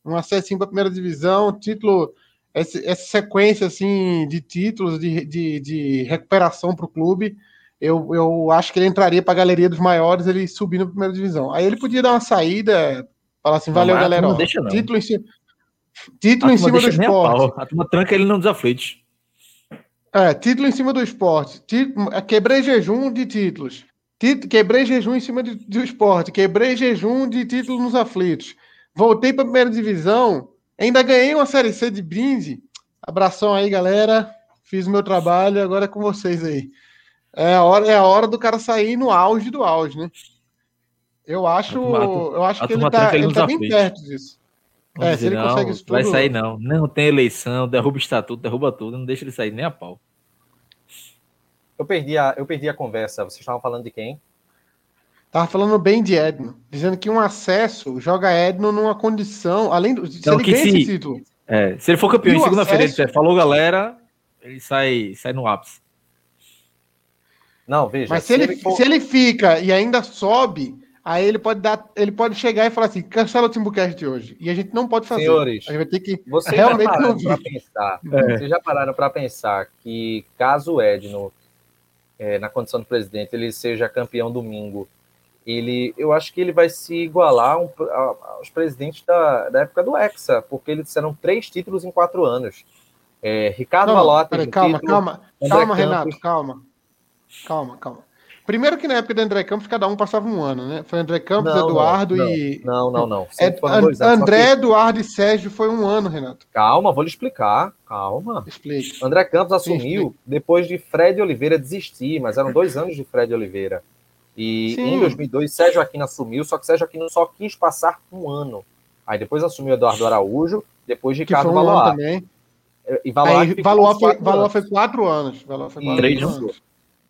Um acesso para a primeira divisão, título, essa, essa, sequência assim de títulos, de, de, de recuperação para o clube, eu, eu acho que ele entraria para a galeria dos maiores, ele subindo para a primeira divisão. Aí ele podia dar uma saída, falar assim, valeu, não, galera. Ó, deixa, título em cima, título em cima do esporte. A, a turma tranca ele não desaflite. É, título em cima do esporte. Título, é, quebrei jejum de títulos. Título, quebrei jejum em cima de, do esporte. Quebrei jejum de títulos nos aflitos. Voltei para a primeira divisão. Ainda ganhei uma Série C de brinde. Abração aí, galera. Fiz o meu trabalho, agora é com vocês aí. É a hora, é a hora do cara sair no auge do auge, né? Eu acho, eu acho que ele tá, ele tá bem perto disso. Vamos é, dizer, se ele não, consegue isso tudo... Vai sair, não. Não tem eleição, derruba o estatuto, derruba tudo, não deixa ele sair nem a pau. Eu perdi a, eu perdi a conversa. Vocês estavam falando de quem? Tava falando bem de Edno, dizendo que um acesso joga Edno numa condição, além do. Se ele ganha se, esse título. É, se ele for campeão em segunda-feira, acesso... ele falou, galera, ele sai, sai no ápice. Não, veja. Mas se, se ele, ele for... se ele fica e ainda sobe, Aí ele pode dar, ele pode chegar e falar assim, cancela o Timbucast de hoje. E a gente não pode fazer. Senhores, a gente vai ter que vocês realmente já pararam para pensar. É. Vocês já pararam para pensar que caso o Edno, é, na condição do presidente, ele seja campeão domingo, ele, eu acho que ele vai se igualar um, aos presidentes da, da época do Hexa, porque eles disseram três títulos em quatro anos. É, Ricardo Malota. calma, título, calma, calma, Renato, calma. Calma, calma. Primeiro que na época do André Campos, cada um passava um ano, né? Foi André Campos, Não, Eduardo não, e. Não, não, não. É, anos. André, que- Eduardo e Sérgio foi um ano, Renato. Calma, vou lhe explicar. Calma. Explique. André Campos assumiu depois de Fred Oliveira desistir, mas eram dois anos de Fred Oliveira. E Sim. em 2002, Sérgio Aquino assumiu, só que Sérgio Aquino só quis passar um ano. Aí depois assumiu Eduardo Araújo, depois Que Ricardo foi um também. E Valois Aí, uns foi, anos. foi quatro anos. Valois foi E- quatro Três, anos.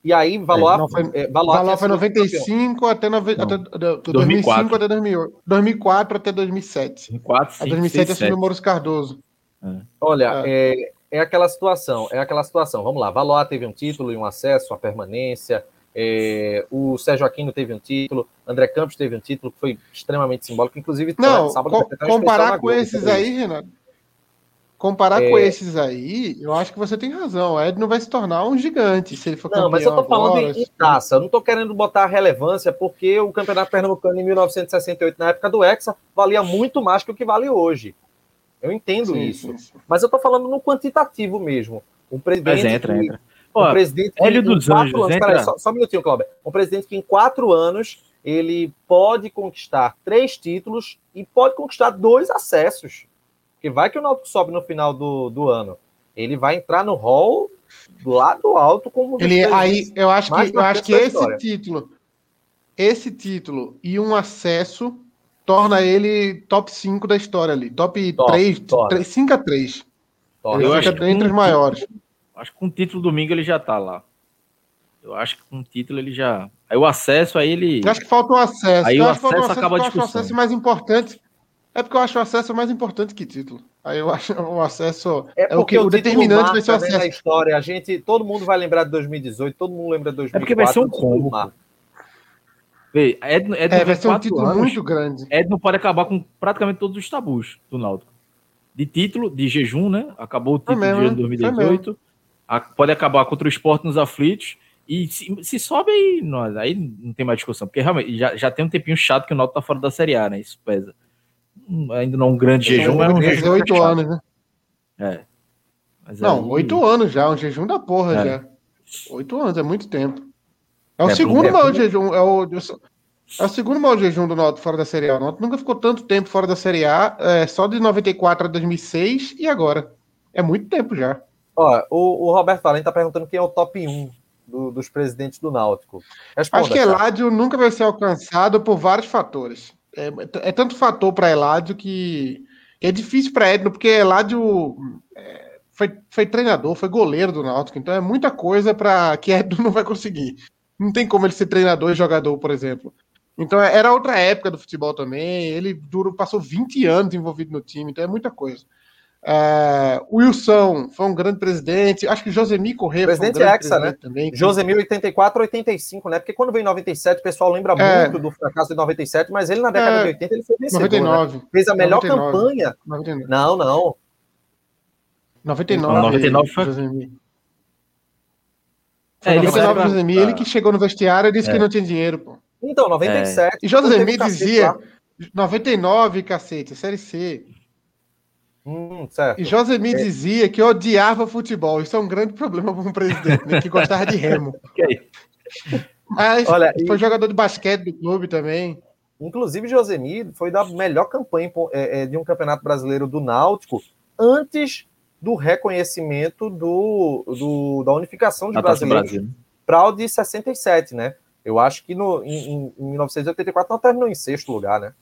E aí Valois, não, foi- é, Valois foi tinha sido 95 até, nove, até do 2004. 2005 até 2008. 2004 até 2007. 4, A 5, 2007 6, assumiu 7. Maurício Cardoso. Olha, é, é aquela situação, é aquela situação. Vamos lá, Valois teve um título e um acesso à permanência. é, o Sérgio Aquino teve um título, André Campos teve um título que foi extremamente simbólico, inclusive Não, sábado co- vai ter até uma especial comparar com esses aí, Renato. Comparar É. com esses aí, eu acho que você tem razão. O Edno vai se tornar um gigante se ele for Não, mas eu tô campeão falando agora, em, em taça. Eu não tô querendo botar relevância, porque o Campeonato Pernambucano em 1968, na época do Hexa, valia muito mais que o que vale hoje. Eu entendo Sim, isso. sim, sim. Mas eu tô falando no quantitativo mesmo. Um presidente. Mas entra, que- entra. Um Ó, presidente Hélio dos Anjos, anos, peraí, só, só um minutinho, Cláudio. Um presidente que em quatro anos ele pode conquistar três títulos e pode conquistar dois acessos. Porque vai que o Náutico sobe no final do, do ano. Ele vai entrar no hall lá do alto como Ele aí, eu acho que eu acho que esse história. título, esse título e um acesso torna ele top 5 da história ali. Top Torna, 3, torna. 3 5 a 3. Torna. Ele Eu fica acho que entre os maiores. Acho que com o título domingo ele já tá lá. Eu acho que com o título ele já. Aí o acesso aí ele. Eu acho que falta um acesso. Aí eu o acho que falta um acesso acaba o discussão. acesso mais importante. É porque eu acho o acesso mais importante que título. Aí eu acho o acesso É, é o que o, título determinante vai ser o né, na acesso. história. A gente, todo mundo vai lembrar de 2018, todo mundo lembra de 2004. É porque vai ser um o combo. Vê, Edno, Edno É, vai vem ser um título anos, muito grande. Edno pode acabar com praticamente todos os tabus do Náutico. De título, de jejum, né? Acabou o título mesmo, de né? 2018. A- pode acabar contra o esporte nos aflitos. E se, se sobe aí, nós, aí não tem mais discussão. Porque realmente já, já tem um tempinho chato que o Náutico tá fora da Série A, né? Isso pesa. Ainda não é um grande jejum, é um Vai jejum. oito anos, né? É. Mas Não, aí- oito anos já, um jejum da porra É. já. Oito anos, é muito tempo. É o É, segundo é, maior jejum, é o, é o segundo maior jejum do Náutico fora da Série A. O Náutico nunca ficou tanto tempo fora da Série A, é, só de 94 a 2006 e agora. É muito tempo já. Ó, o, o Roberto Valente tá perguntando quem é o top 1 do- dos presidentes do Náutico. Responda, Acho que. Eládio nunca vai ser alcançado por vários fatores. É, é tanto fator para Eládio que, que é difícil para Edno, porque Eládio é, foi, foi treinador, foi goleiro do Náutico, então é muita coisa para que Edno não vai conseguir. Não tem como ele ser treinador e jogador, por exemplo. Então é- era outra época do futebol também. Ele durou, passou 20 anos envolvido no time, então é muita coisa. É, Wilson foi um grande presidente. Acho que Josemi Corrêa foi um Presidente grande Hexa, presidente também. Josemir 84, 85, né? Porque quando veio em 97, o pessoal lembra É. muito do fracasso de 97, mas ele na década É. de 80 ele foi vencedor, né? 99. Fez a melhor 99. campanha. 99. Não, não. 99. Não, 99 foi- Josemir. É, Foi ele 99 foi pra- Josemir, ele que chegou no vestiário e disse É. que não tinha dinheiro, pô. Então, 97. E cacete dizia, lá. 99, cacete, Série C. Hum, certo. E Josemir É. dizia que odiava futebol. Isso é um grande problema para um presidente, né, que gostava de remo. Mas Olha, e- foi jogador de basquete do clube também. Inclusive, Josemir foi da melhor campanha é, é, de um campeonato brasileiro do Náutico antes do reconhecimento do, do- da unificação de brasileiros Brasil. para o de 67, né? Eu acho que no, em, em- em 1984 não terminou em sexto lugar, né?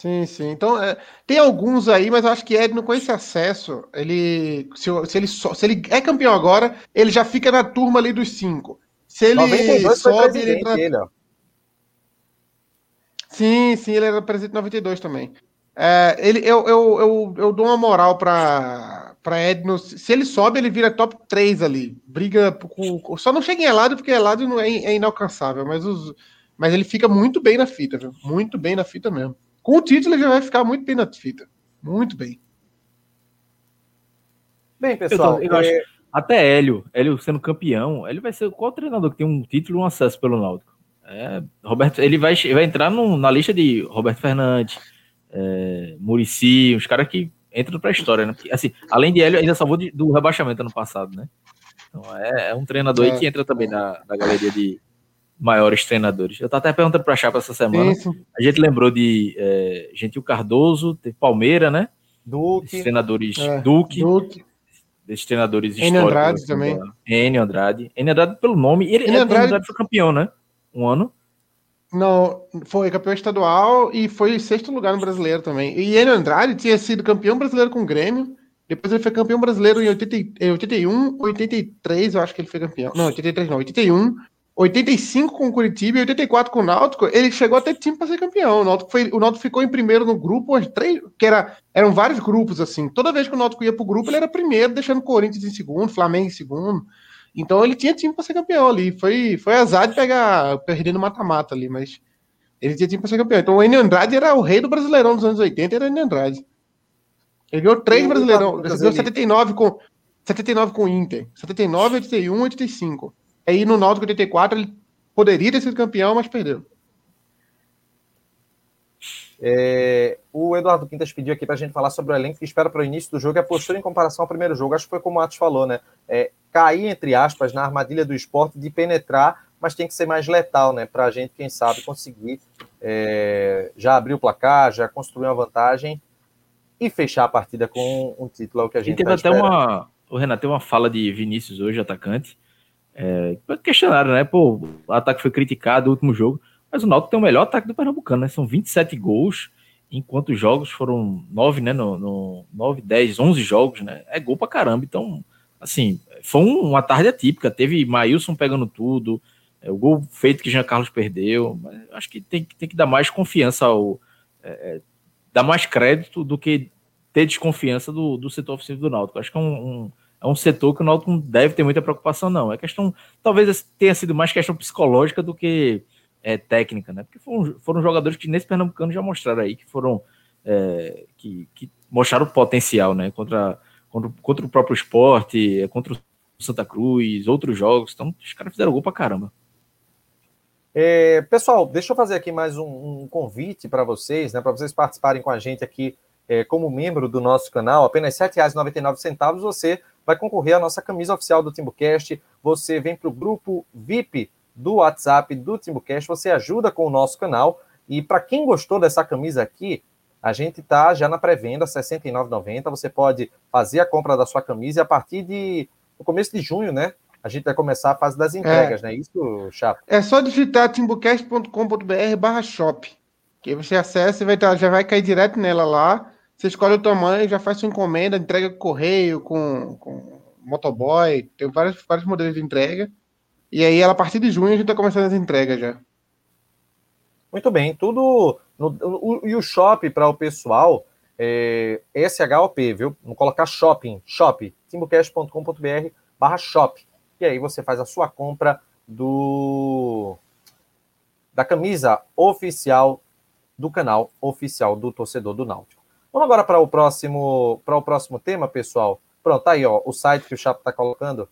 Sim, sim. Então, é, tem alguns aí, mas eu acho que Edno, com esse acesso, ele se, se ele só- se ele é campeão agora, ele já fica na turma ali dos cinco. Se ele 92 foi sobe, ele entra ele. Sim, sim, ele era presidente em 92 também. É, ele, eu, eu, eu, eu dou uma moral para para Edno. Se ele sobe, ele vira top 3 ali. Briga com- Só não chega em Elado, porque Elado não é, é inalcançável, mas, os, mas ele fica muito bem na fita, viu? Muito bem na fita mesmo. Com o título, ele já vai ficar muito bem na fita. Muito bem. Bem, pessoal, Eu tô- eu acho- é, Até Hélio, Hélio sendo campeão, ele vai ser qual treinador que tem um título e um acesso pelo Náutico? É, Roberto, ele vai, vai entrar no- na lista de Roberto Fernandes, é, Murici, os caras que entram pra história, né? Porque, assim, além de Hélio, ainda salvou de- do rebaixamento ano passado, né? Então é, é um treinador É. aí que entra também na, na galeria de, maiores treinadores. Eu estava até perguntando para a Chapa essa semana. Sim. A gente lembrou de é, Gentil Cardoso, teve Palmeira, né? Duque. Esses treinadores é, Duque. Duque. Desses treinadores N históricos. Andrade também. N Andrade. N Andrade pelo nome. Ele, N Andrade... Andrade foi campeão, né? Um ano. Não, foi campeão estadual e foi sexto lugar no brasileiro também. E Enio Andrade tinha sido campeão brasileiro com o Grêmio. Depois ele foi campeão brasileiro em 80, 81, 83, eu acho que ele foi campeão. Não, 83 não, 81, 85 com o Curitiba e 84 com o Náutico. Ele chegou a ter time para ser campeão. O Náutico, foi, o Náutico ficou em primeiro no grupo, as três, que era, eram vários grupos assim. Toda vez que o Náutico ia pro grupo, ele era primeiro, deixando o Corinthians em segundo, Flamengo em segundo. Então ele tinha time para ser campeão ali. Foi, foi azar de pegar, perder no mata-mata ali, mas ele tinha time para ser campeão. Então o Enio Andrade era o rei do Brasileirão dos anos 80, era o Enio Andrade. Ele ganhou três Brasileirão. Ele ganhou 79 com, 79 com o Inter, 79, 81, 85. Aí no Náutico 84 ele poderia ter sido campeão, mas perdeu. É, o Eduardo Quintas pediu aqui para a gente falar sobre o elenco que espera para o início do jogo e a postura em comparação ao primeiro jogo. Acho que foi como o Atos falou, né? É, cair, entre aspas, na armadilha do esporte de penetrar, mas tem que ser mais letal, né? Para a gente, quem sabe, conseguir é, já abrir o placar, já construir uma vantagem e fechar a partida com um título, é o que a gente e teve tá até uma O Renato tem uma fala de Vinícius hoje, atacante, é, questionaram, né? Pô, o ataque foi criticado no último jogo. Mas o Náutico tem o melhor ataque do Pernambucano, né? São 27 gols, enquanto os jogos foram 9, né? No, no 9, 10, 11 jogos, né? É gol pra caramba. Então, assim, foi um, uma tarde atípica. Teve Maílson pegando tudo, é, o gol feito que Jean Carlos perdeu. Mas acho que tem, tem que dar mais confiança ao. É, é, dar mais crédito do que ter desconfiança do, do setor ofensivo do Náutico. Acho que é um, um é um setor que o Náutico não deve ter muita preocupação, não. É questão, talvez tenha sido mais questão psicológica do que é, técnica, né? Porque foram, foram jogadores que nesse Pernambucano já mostraram aí que foram é, que, que, mostraram potencial, né? Contra, contra, contra o próprio esporte, contra o Santa Cruz, outros jogos. Então, os caras fizeram gol pra caramba. É, pessoal, deixa eu fazer aqui mais um, um convite para vocês, né? Para vocês participarem com a gente aqui é, como membro do nosso canal. Apenas R$ 7,99 você vai concorrer à nossa camisa oficial do TimbuCast. Você vem para o grupo VIP do WhatsApp do TimbuCast, você ajuda com o nosso canal. E para quem gostou dessa camisa aqui, a gente está já na pré-venda, R$ 69,90. Você pode fazer a compra da sua camisa e a partir de no começo de junho, né? A gente vai começar a fase das entregas, é. né? Isso, Chapo? É só digitar timbucast.com.br barra shop. Que você acessa e vai tá, já vai cair direto nela lá. Você escolhe o tamanho, já faz sua encomenda, entrega com correio, com, com motoboy, tem vários, vários modelos de entrega. E aí, a partir de junho, a gente está começando as entregas já. Muito bem, tudo. No, o, e o shop para o pessoal é SHOP, viu? Não colocar shopping, shop, timbocast.com.br barra shop. E aí você faz a sua compra do da camisa oficial do canal oficial do torcedor do Náutico. Vamos agora para o próximo para o próximo tema, pessoal. Pronto, tá aí, ó, o site que o Chapo está colocando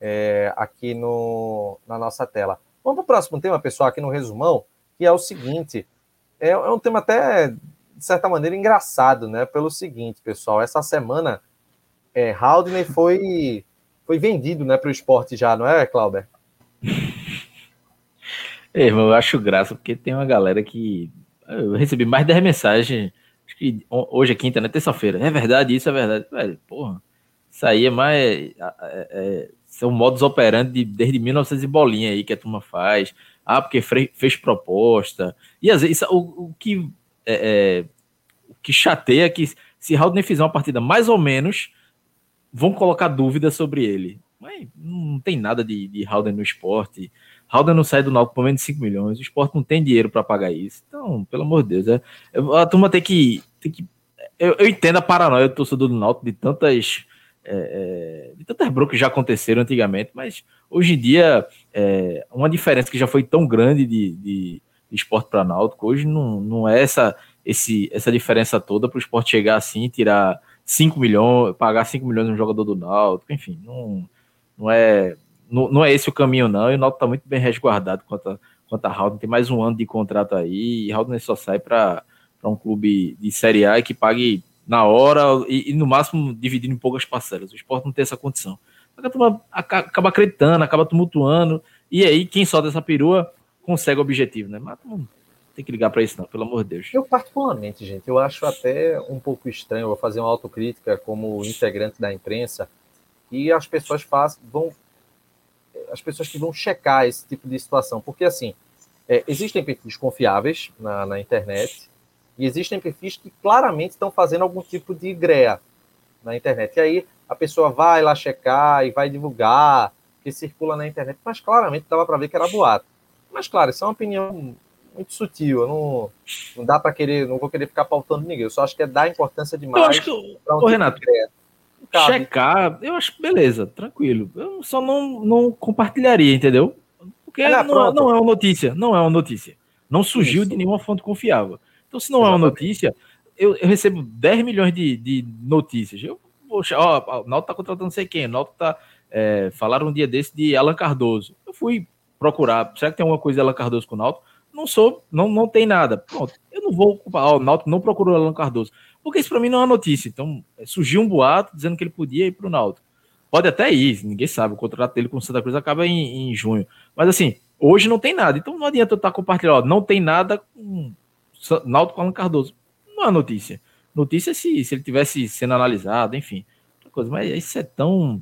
é, aqui no, na nossa tela. Vamos para o próximo tema, pessoal, aqui no resumão, que é o seguinte: é, é um tema até, de certa maneira, engraçado, né? Pelo seguinte, pessoal, essa semana é, Haldner foi, foi vendido né, para o esporte já, não é, Clauber? É, irmão, eu acho graça, porque tem uma galera que. Eu recebi mais de 10 mensagens. Que hoje é quinta, né? Terça-feira. É verdade, isso é verdade. Velho, porra. Isso aí é mais. É, é, são modus operandi desde 1900 e bolinha aí que a turma faz. Ah, porque fez proposta. E às vezes o, o que é, é, o que chateia é que se Haldner fizer uma partida mais ou menos, vão colocar dúvida sobre ele. Mas não tem nada de, de Haldner no esporte. Haldner não sai do Náutico por menos de 5 milhões. O esporte não tem dinheiro para pagar isso. Então, pelo amor de Deus, é, é, a turma tem que. Tem que eu, eu entendo a paranoia do torcedor do Náutico de tantas é, de tantas brocas que já aconteceram antigamente, mas hoje em dia, é, uma diferença que já foi tão grande de, de, de esporte para náutico, hoje não, não é essa, esse, essa diferença toda para o esporte chegar assim, tirar 5 milhões, pagar 5 milhões no jogador do náutico, enfim, não, não, é, não, não é esse o caminho não, e o náutico está muito bem resguardado quanto a, quanto a Haldner, tem mais um ano de contrato aí, e Haldner só sai para um clube de Série A que pague na hora e, e, no máximo dividindo em poucas parcelas. O esporte não tem essa condição. A turma acaba acreditando, acaba tumultuando E aí, quem solta essa perua consegue o objetivo, né? Mas não tem que ligar para isso, não, pelo amor de Deus. Eu, particularmente, gente, eu acho até um pouco estranho, vou fazer uma autocrítica como integrante da imprensa, e as pessoas faz, vão. As pessoas que vão checar esse tipo de situação, porque assim, é, existem perfis confiáveis na, na internet, e existem perfis que claramente estão fazendo algum tipo de greia na internet. E aí a pessoa vai lá checar e vai divulgar, que circula na internet, mas claramente dava para ver que era boato. Mas claro, isso é uma opinião muito sutil. Eu não, não dá para querer, não vou querer ficar pautando ninguém. Eu só acho que é dar importância demais. Eu acho que, um ô, tipo Renato, checar, eu acho beleza, tranquilo. Eu só não, não compartilharia, entendeu? Porque é, não, não, é uma notícia, não é uma notícia. Não surgiu Isso. de nenhuma fonte confiável. Então, se não Exatamente. é uma notícia, eu, eu, recebo 10 milhões de, de notícias. Eu, poxa, ó, o Náutico tá contratando não sei quem, o tá. É, falaram um dia desse de Alan Cardoso. Eu fui procurar, será que tem alguma coisa de Alan Cardoso com o Náutico? Não sou, não, não tem nada. Pronto, eu não vou ocupar. Ó, o Náutico não procurou Alan Cardoso. Porque isso para mim não é uma notícia. Então, é, surgiu um boato dizendo que ele podia ir para o Náutico. Pode até ir, ninguém sabe. O contrato dele com o Santa Cruz acaba em, em junho. Mas assim, hoje não tem nada. Então não adianta eu estar compartilhando. Ó, não tem nada com Náutico Alan Cardoso. Não é notícia. Notícia é se, se ele tivesse sendo analisado, enfim. Coisa. Mas isso é tão.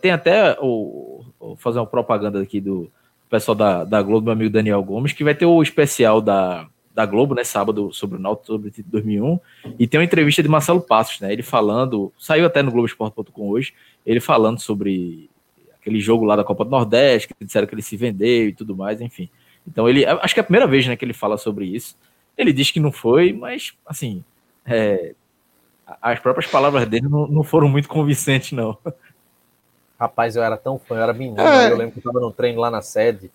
Tem até o fazer uma propaganda aqui do pessoal da, da Globo, meu amigo Daniel Gomes, que vai ter o especial da, da Globo, né, sábado, sobre o Náutico, sobre o título 2001, e tem uma entrevista de Marcelo Passos, né, ele falando, saiu até no Globoesporte.com hoje, ele falando sobre aquele jogo lá da Copa do Nordeste, que disseram que ele se vendeu e tudo mais, enfim. Então ele, acho que é a primeira vez, né, que ele fala sobre isso. Ele diz que não foi, mas, assim, é, as próprias palavras dele não, não foram muito convincentes, não. Rapaz, eu era tão fã, eu era menino, é. eu lembro que eu estava no treino lá na sede,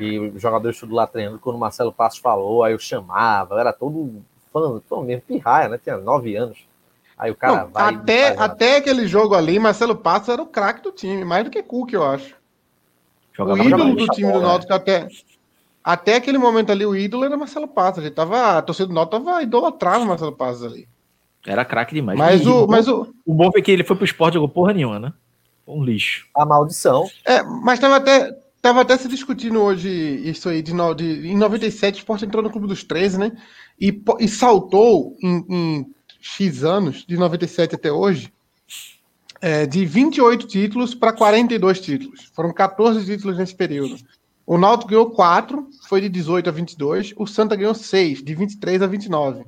e o jogador estudo lá treinando, quando o Marcelo Passos falou, aí eu chamava, era todo fã, todo mesmo, pirraia, né? Tinha nove anos. Aí o cara Não, vai. Até, até aquele jogo ali, Marcelo Passos era o craque do time, mais do que Cook, eu acho. Jogava o ídolo do time bola, do Náutico né? até. Até aquele momento ali, o ídolo era Marcelo Passos. Ele tava, a torcida do Náutico tava idolatrando o Marcelo Passos ali. Era craque demais. Mas, o, mas o, o bom é que ele foi pro esporte e jogou porra nenhuma, né? Um lixo. A maldição. É, mas tava até, tava até se discutindo hoje isso aí, de, de, em 97 o esporte entrou no Clube dos 13, né? E, e saltou em, em X anos, de 97 até hoje, é, de 28 títulos para 42 títulos. Foram 14 títulos nesse período. O Náutico ganhou 4, foi de 18 a 22. O Santa ganhou 6, de 23 a 29.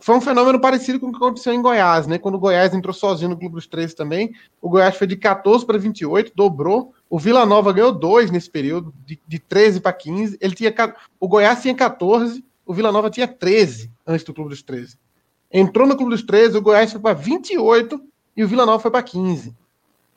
Foi um fenômeno parecido com o que aconteceu em Goiás, né? Quando o Goiás entrou sozinho no Clube dos 13 também, o Goiás foi de 14 para 28, dobrou. O Vila Nova ganhou 2 nesse período, de, de 13 para 15. Ele tinha, o Goiás tinha 14, o Vila Nova tinha 13 antes do Clube dos 13. Entrou no Clube dos 13, o Goiás foi para 28 e o Vila Nova foi para 15.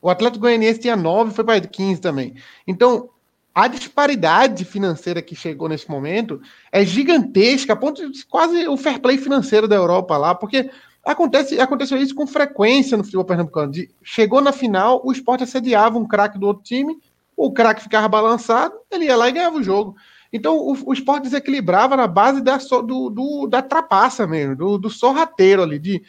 O Atlético Goianiense tinha 9 foi para 15 também. Então, a disparidade financeira que chegou nesse momento é gigantesca, a ponto de quase o fair play financeiro da Europa lá, porque acontece, aconteceu isso com frequência no futebol pernambucano. De, chegou na final, o esporte assediava um craque do outro time, o craque ficava balançado, ele ia lá e ganhava o jogo. Então o, o esporte desequilibrava na base da, do, do, da trapaça mesmo, do, do sorrateiro ali, de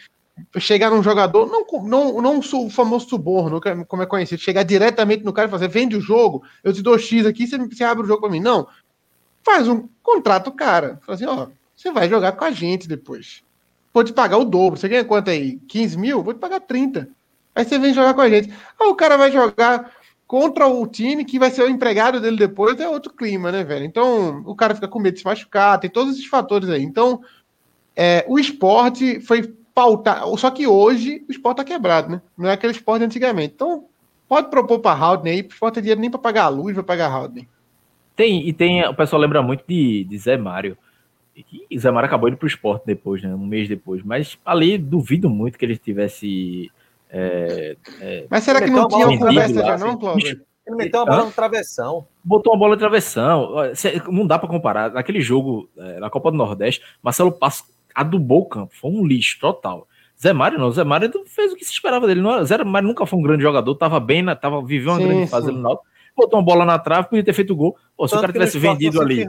chegar num jogador, não, não, não o famoso suborno, é, como é conhecido, chegar diretamente no cara e fazer, vende o jogo, eu te dou X aqui, você, você abre o jogo para mim. Não. Faz um contrato, cara. Fala assim, ó, você vai jogar com a gente depois. Vou te pagar o dobro. Você ganha quanto aí? 15 mil? Vou te pagar 30. Aí você vem jogar com a gente. Aí o cara vai jogar contra o time que vai ser o empregado dele depois, é outro clima, né, velho? Então, o cara fica com medo de se machucar, tem todos esses fatores aí. Então, é, o esporte foi pautar. Só que hoje o esporte tá quebrado, né? Não é aquele esporte antigamente. Então, pode propor para Haldner aí, o esporte tem dinheiro nem para pagar a luz, vai pagar Haldner. Tem, e tem, o pessoal lembra muito de, de Zé Mário. E Zé Mário acabou indo pro esporte depois, né? Um mês depois. Mas ali duvido muito que ele tivesse. É, é, mas será que não tinha uma conversa já, não, Cláudio? Ele meteu uma bola no travessão. Botou uma bola no travessão. Não dá para comparar. Naquele jogo, é, na Copa do Nordeste, Marcelo Passo adubou o campo. Foi um lixo total. Zé Mário não, Zé Mário fez o que se esperava dele. Não, Zé Mário nunca foi um grande jogador, tava bem, na, tava vivendo uma sim, grande fase no Náutico. Botou uma bola na trave, podia ter feito gol. Pô, se o cara tivesse vendido ali,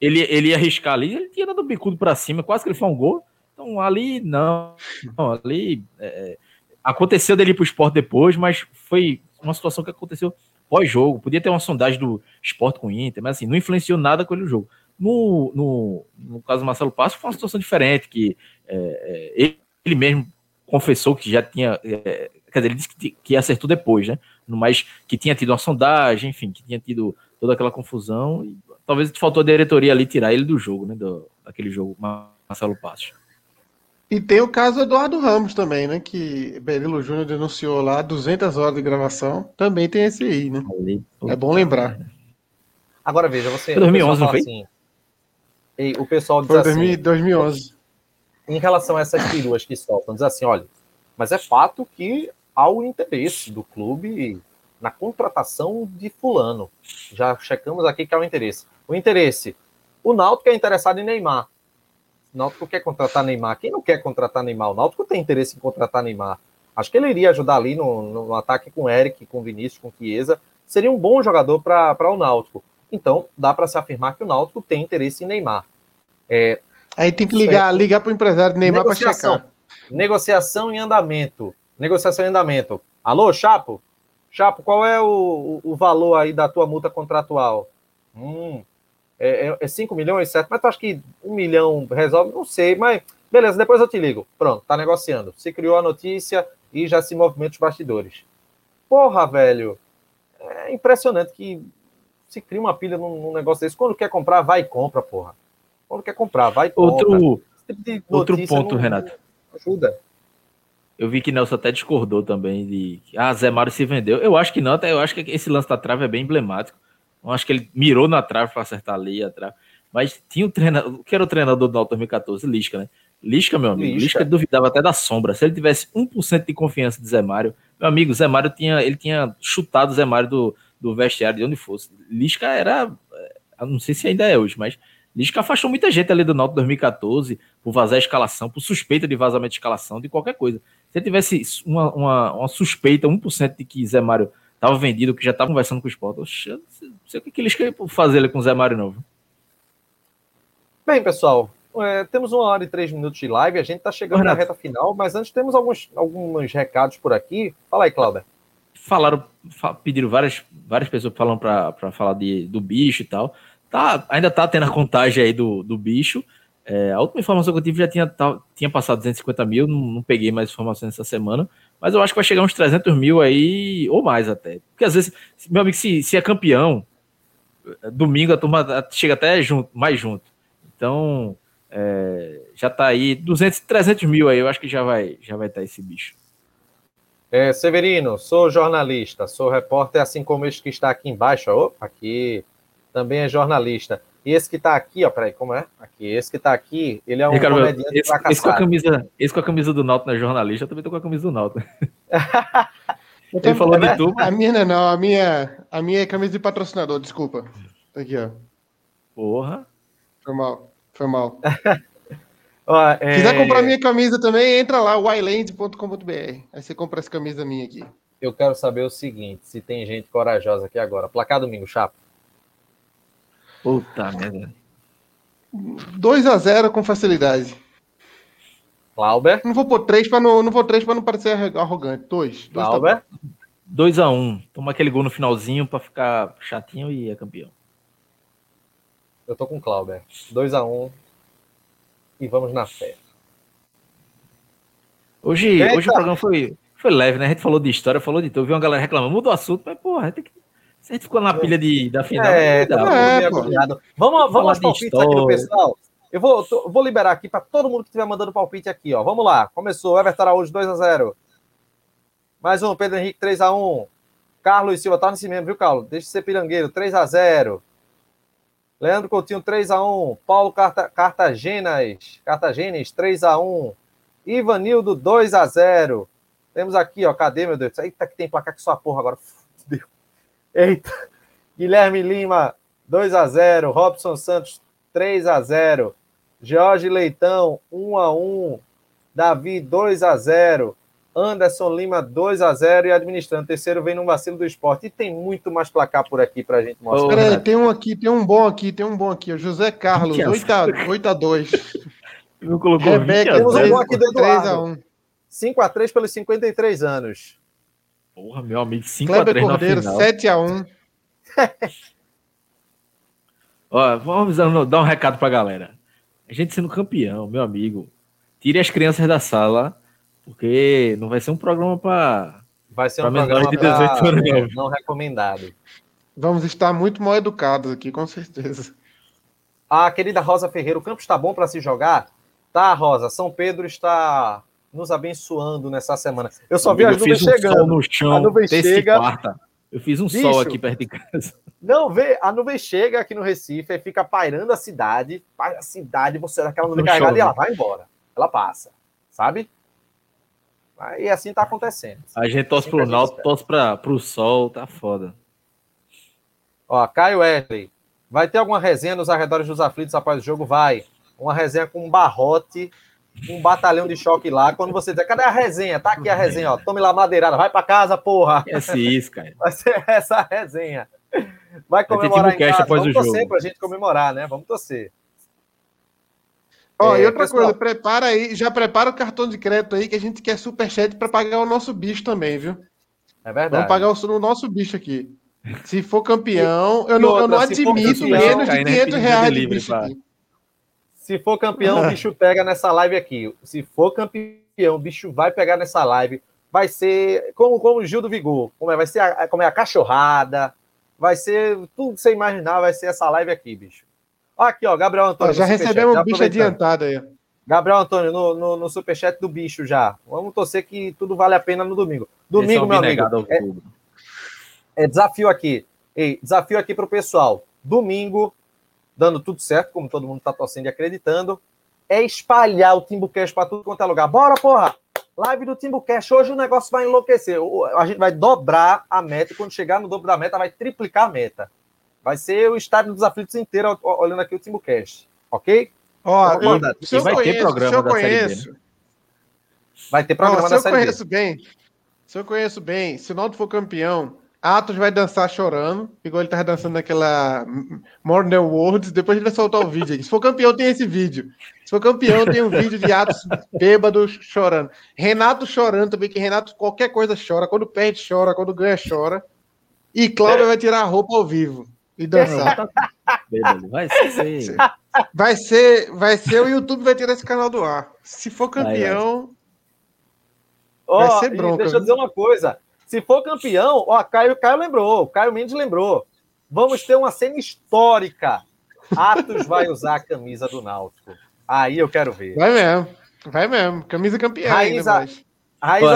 ele, ele ia arriscar ali, ele tinha dado o bicudo para cima, quase que ele foi um gol. Então ali não, não ali é, aconteceu dele ir pro esporte depois, mas foi uma situação que aconteceu pós-jogo. Podia ter uma sondagem do esporte com o Inter, mas assim, não influenciou nada com ele no jogo. No, no, no caso do Marcelo Passo, foi uma situação diferente, que é, ele, é, ele mesmo confessou que já tinha. É, quer dizer, ele disse que, que acertou depois, né? Mas que tinha tido uma sondagem, enfim, que tinha tido toda aquela confusão. E talvez faltou a diretoria ali tirar ele do jogo, né? Do, daquele jogo, Marcelo Passos. E tem o caso Eduardo Ramos também, né? Que Berilo Júnior denunciou lá 200 horas de gravação. Também tem esse aí, né? Ali, é bom lembrar. Agora veja, você. Foi 2011, não foi? Assim, o pessoal diz foi assim, 2011. Em relação a essas peruas que soltam, diz assim: olha, mas é fato que há o interesse do clube na contratação de Fulano. Já checamos aqui que há o interesse. O interesse. O Náutico é interessado em Neymar. O Náutico quer contratar Neymar. Quem não quer contratar Neymar? O Náutico tem interesse em contratar Neymar. Acho que ele iria ajudar ali no, no ataque com Eric, com Vinícius, com Chiesa. Seria um bom jogador para o Náutico. Então, dá para se afirmar que o Náutico tem interesse em Neymar. É, Aí tem que ligar, ligar para o empresário de Neymar para checar. Negociação em andamento. Negociação em andamento. Alô, Chapo? Chapo, qual é o, o valor aí da tua multa contratual? Hum, é, é 5 é milhões, certo? Mas tu acha que um milhão resolve? Não sei, mas beleza, depois eu te ligo. Pronto, tá negociando. Se criou a notícia e já se movimenta os bastidores. Porra, velho. É impressionante que se cria uma pilha num, num negócio desse. Quando quer comprar, vai e compra, porra. Quando quer comprar, vai e compra. Outro, tipo outro ponto, não, Renato. Ajuda. Eu vi que Nelson até discordou também de ah, Zé Mário se vendeu. Eu acho que não, até eu acho que esse lance da trave é bem emblemático. Eu acho que ele mirou na trave para acertar ali a trave. Mas tinha o treinador, que era o treinador do Náutico 2014, Lisca, né? Lisca, meu amigo, Lisca. Lisca duvidava até da sombra. Se ele tivesse 1% de confiança de Zé Mário, meu amigo, Zé Mário tinha, ele tinha chutado o Zé Mário do, do vestiário de onde fosse. Lisca era, eh, não sei se ainda é hoje, mas Lisca afastou muita gente ali do Náutico 2014 por vazar a escalação, por suspeita de vazamento de escalação, de qualquer coisa. Se tivesse uma, uma, uma suspeita, 1% de que Zé Mário estava vendido, que já estava conversando com o Sport. Eu não sei o que, que eles querem fazer com o Zé Mário novo. Bem, pessoal, é, temos uma hora e três minutos de live, a gente está chegando na reta final, mas antes temos alguns, alguns recados por aqui. Fala aí, Cláudia. Falaram, pediram várias, várias pessoas falando para falar de, do bicho e tal. Tá, ainda tá tendo a contagem aí do, do bicho. É, a última informação que eu tive já tinha, tinha passado 250 mil, não, não, peguei mais informações essa semana, mas eu acho que vai chegar uns 300 mil aí, ou mais até. Porque às vezes, meu amigo, se, se é campeão, domingo a turma chega até junto, mais junto. Então, é, já tá aí 200, 300 mil aí, eu acho que já vai já vai estar tá esse bicho. É, Severino, sou jornalista, sou repórter, assim como este que está aqui embaixo, ó, aqui também é jornalista. E esse que está aqui, ó, peraí, como é? Aqui, esse que está aqui, ele é um Ricardo, comediante esse, esse, com a camisa, esse com a camisa do Náutico não é jornalista, eu também tô com a camisa do Náutico. ele falou de tudo. A minha não, a minha, a minha é camisa de patrocinador, desculpa. Tá aqui, ó. Porra. Foi mal, foi mal. ó, é... Quiser comprar minha camisa também, entra lá, yland.com.br. Aí você compra essa camisa minha aqui. Eu quero saber o seguinte, se tem gente corajosa aqui agora. Placar domingo, chapa. Puta merda. 2 a 0 com facilidade. Clauber? Não vou pôr 3 para não, não vou 3 para não parecer arrogante. 2. Clauber? 2 a 1. Um. Toma aquele gol no finalzinho para ficar chatinho e é campeão. Eu tô com o Clauber. 2 a 1 um. e vamos na fé. Hoje, hoje o programa foi, foi leve, né? A gente falou de história, falou de tudo. Viu uma galera reclamando, muda o assunto, mas porra, tem que a gente ficou na pilha de, da final. É, tá é, vamos, vamos aos palpites aqui do pessoal. Eu vou, tô, vou liberar aqui para todo mundo que estiver mandando palpite aqui, ó. Vamos lá. Começou. Everton Araújo 2x0. Mais um, Pedro Henrique 3x1. Carlos Silva, tá nesse mesmo, viu, Carlos? Deixa de ser pirangueiro, 3x0. Leandro Coutinho, 3x1. Paulo Carta, Cartagenas, Cartagenes, 3x1. Ivanildo, 2x0. Temos aqui, ó, cadê, meu Deus? Eita, que tem placar que só porra agora. Fudeu. Eita. Guilherme Lima, 2 a 0 Robson Santos, 3 a 0 Jorge Leitão, 1 a 1 Davi, 2 a 0 Anderson Lima, 2 a 0 e administrando. Terceiro vem no vacilo do esporte. E tem muito mais placar por aqui pra gente mostrar. Peraí, tem um aqui, tem um bom aqui, tem um bom aqui. O José Carlos, 8 a, 8 a 2 Não colocou Rebeca, temos um bom aqui do Eduardo. 5 a 3 pelos 53 anos. Porra, meu amigo, 5x3 Kleber na Cordeiro, final. 7x1. Ó, vamos dar um recado pra galera. A gente sendo campeão, meu amigo, tire as crianças da sala, porque não vai ser um programa pra. Vai ser Pra um menores programa de 18 pra- anos, não. não recomendado. Vamos estar muito mal educados aqui, com certeza. A querida Rosa Ferreira, o campo está bom para se jogar? Tá, Rosa. São Pedro está nos abençoando nessa semana. Eu só vi Amigo, as eu nuvens fiz um chegando. no A chão, nuvem terça chega. e quarta. Eu fiz um Bicho. sol aqui perto de casa. Não, vê, a nuvem chega aqui no Recife, aí fica pairando a cidade, paira a cidade, você olha aquela nuvem carregada e ela vai embora. Ela passa, sabe? E assim tá acontecendo. A gente torce Assim a pro Náutico, torce pra, pro sol, tá foda. Ó, Caio Wesley, vai ter alguma resenha nos arredores dos aflitos após o jogo? Vai. Uma resenha com um barrote, um batalhão de choque lá. Quando você dizer, cadê a resenha? Tá aqui a resenha, ó. Tome lá madeirada, vai pra casa, porra. Esquece isso, cara. Vai ser essa a resenha. Vai comemorar em casa. após Vamos o torcer jogo. pra gente comemorar, né? Vamos torcer. Ó, É, e outra pessoal. coisa, prepara aí, já prepara o cartão de crédito aí, que a gente quer superchat para pagar o nosso bicho também, viu? É verdade. Vamos pagar o, o nosso bicho aqui. Se for campeão, eu E não, eu não outra, se for admito campeão, menos de né? 500 Pedindo reais de bicho pra- aqui. Se for campeão, o bicho pega nessa live aqui. Se for campeão, o bicho vai pegar nessa live. Vai ser como, como o Gil do Vigor. Como é? Vai ser a, como é a cachorrada. Vai ser tudo que você imaginar, vai ser essa live aqui, bicho. Aqui, ó, Gabriel Antônio. Ó, já recebemos o bicho adiantado aí. Gabriel Antônio, no, no, no superchat do bicho já. Vamos torcer que tudo vale a pena no domingo. Domingo, Esse é meu amigo. É, é desafio aqui. Ei, desafio aqui pro pessoal. Domingo, dando tudo certo, como todo mundo tá torcendo e acreditando, é espalhar o Timbucast para tudo quanto é lugar. Bora, porra! Live do Timbucast. Hoje o negócio vai enlouquecer. A gente vai dobrar a meta e quando chegar no dobro da meta, vai triplicar a meta. Vai ser o estádio dos aflitos inteiro olhando aqui o Timbucast. Ok? Ó, eu, se eu vai ter conheço, programa se eu da Série B, né? conheço, Vai ter programa se da eu Série B. conheço bem, se eu conheço bem, se o Náutico for campeão, Atos vai dançar chorando, igual ele tava dançando naquela More Than Words, depois ele vai soltar o vídeo aí. Se for campeão, tem esse vídeo. Se for campeão, tem um vídeo de Atos bêbado chorando. Renato chorando também, que Renato qualquer coisa chora. Quando perde, chora. Quando ganha, chora. E Cláudio vai tirar a roupa ao vivo e dançar. Bêbado. Vai ser. Vai ser, vai ser o YouTube vai tirar esse canal do ar. Se for campeão, Ó, Vai ser e bronca, Deixa eu dizer uma coisa. Se for campeão, ó, Caio, Caio lembrou, Caio Mendes lembrou. Vamos ter uma cena histórica. Atos vai usar a camisa do Náutico. Aí eu quero ver. vai mesmo. Vai mesmo. Camisa campeã Raiz ainda a- mais. Raiz Pô,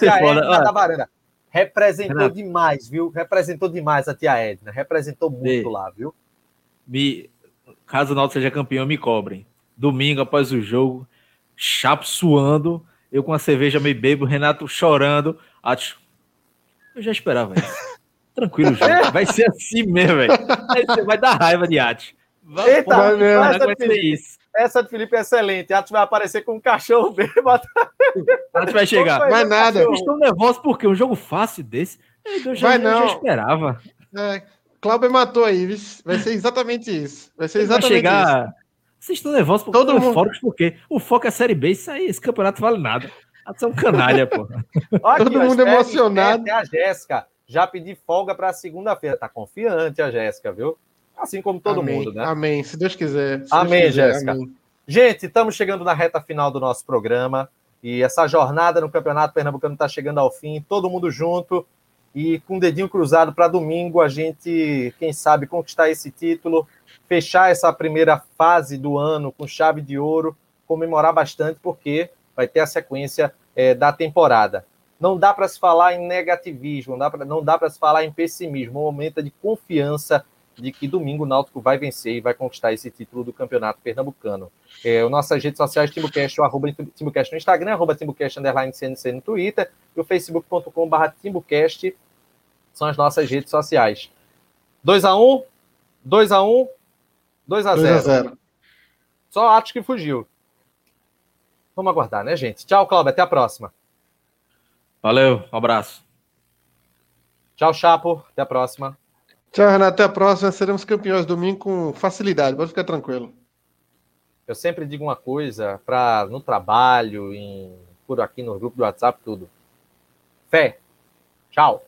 que foda? Edna Olha. da varanda. Representou Renato. demais, viu? Representou demais a tia Edna. Representou muito lá, viu? Me, caso o Náutico seja campeão, me cobrem. Domingo após o jogo, Chapo suando, eu com a cerveja meio bebo, Renato chorando. Acho. Eu já esperava isso. Tranquilo. Vai ser assim mesmo, velho. Vai, vai dar raiva de Ati. Vai, Eita, vai essa, vai de ser Felipe, isso. essa de Felipe é excelente. Atos vai aparecer com um cachorro bêbado. Ati vai chegar. Vai Vai nada. Vocês cachorro. estão nervosos porque um jogo fácil desse. Eu já, Vai eu já não. esperava. É, Cláudio matou aí, viu? vai ser exatamente isso. Vai ser Vai exatamente isso. chegar. Vocês estão nervosos porque Todo mundo- eufóricos porque o foco é a Série B. Isso aí, esse campeonato vale nada. É um canalha, pô. Todo mundo emocionado. espere, A Jéssica já pedi folga para segunda-feira. Tá confiante a Jéssica, viu? Assim como todo amém, mundo, né? Amém, se Deus quiser. se Amém, Deus quiser, Jéssica. amém. Gente, estamos chegando na reta final do nosso programa e essa jornada no Campeonato Pernambucano está chegando ao fim, todo mundo junto e com o dedinho cruzado para domingo a gente, quem sabe, conquistar esse título, fechar essa primeira fase do ano com chave de ouro, comemorar bastante porque vai ter a sequência eh, da temporada. Não dá para se falar em negativismo, não dá para se falar em pessimismo, um momento de confiança de que domingo o Náutico vai vencer e vai conquistar esse título do Campeonato Pernambucano. É, o nossas redes sociais, Timbucast, arroba Timbucast no Instagram, arroba Timbucast underline CNC no Twitter e o facebook.com.br Timbucast são as nossas redes sociais. 2x1, 2x1, 2 a 2x0. 0 Só Atos que fugiu. Vamos aguardar, né, gente? Tchau, Cláudio. Até a próxima. Valeu, um abraço. Tchau, Chapo. Até a próxima. Tchau, Renato. Até a próxima. Seremos campeões domingo com facilidade. Pode ficar tranquilo. Eu sempre digo uma coisa para no trabalho, em, por aqui no grupo do WhatsApp, tudo. Fé. Tchau.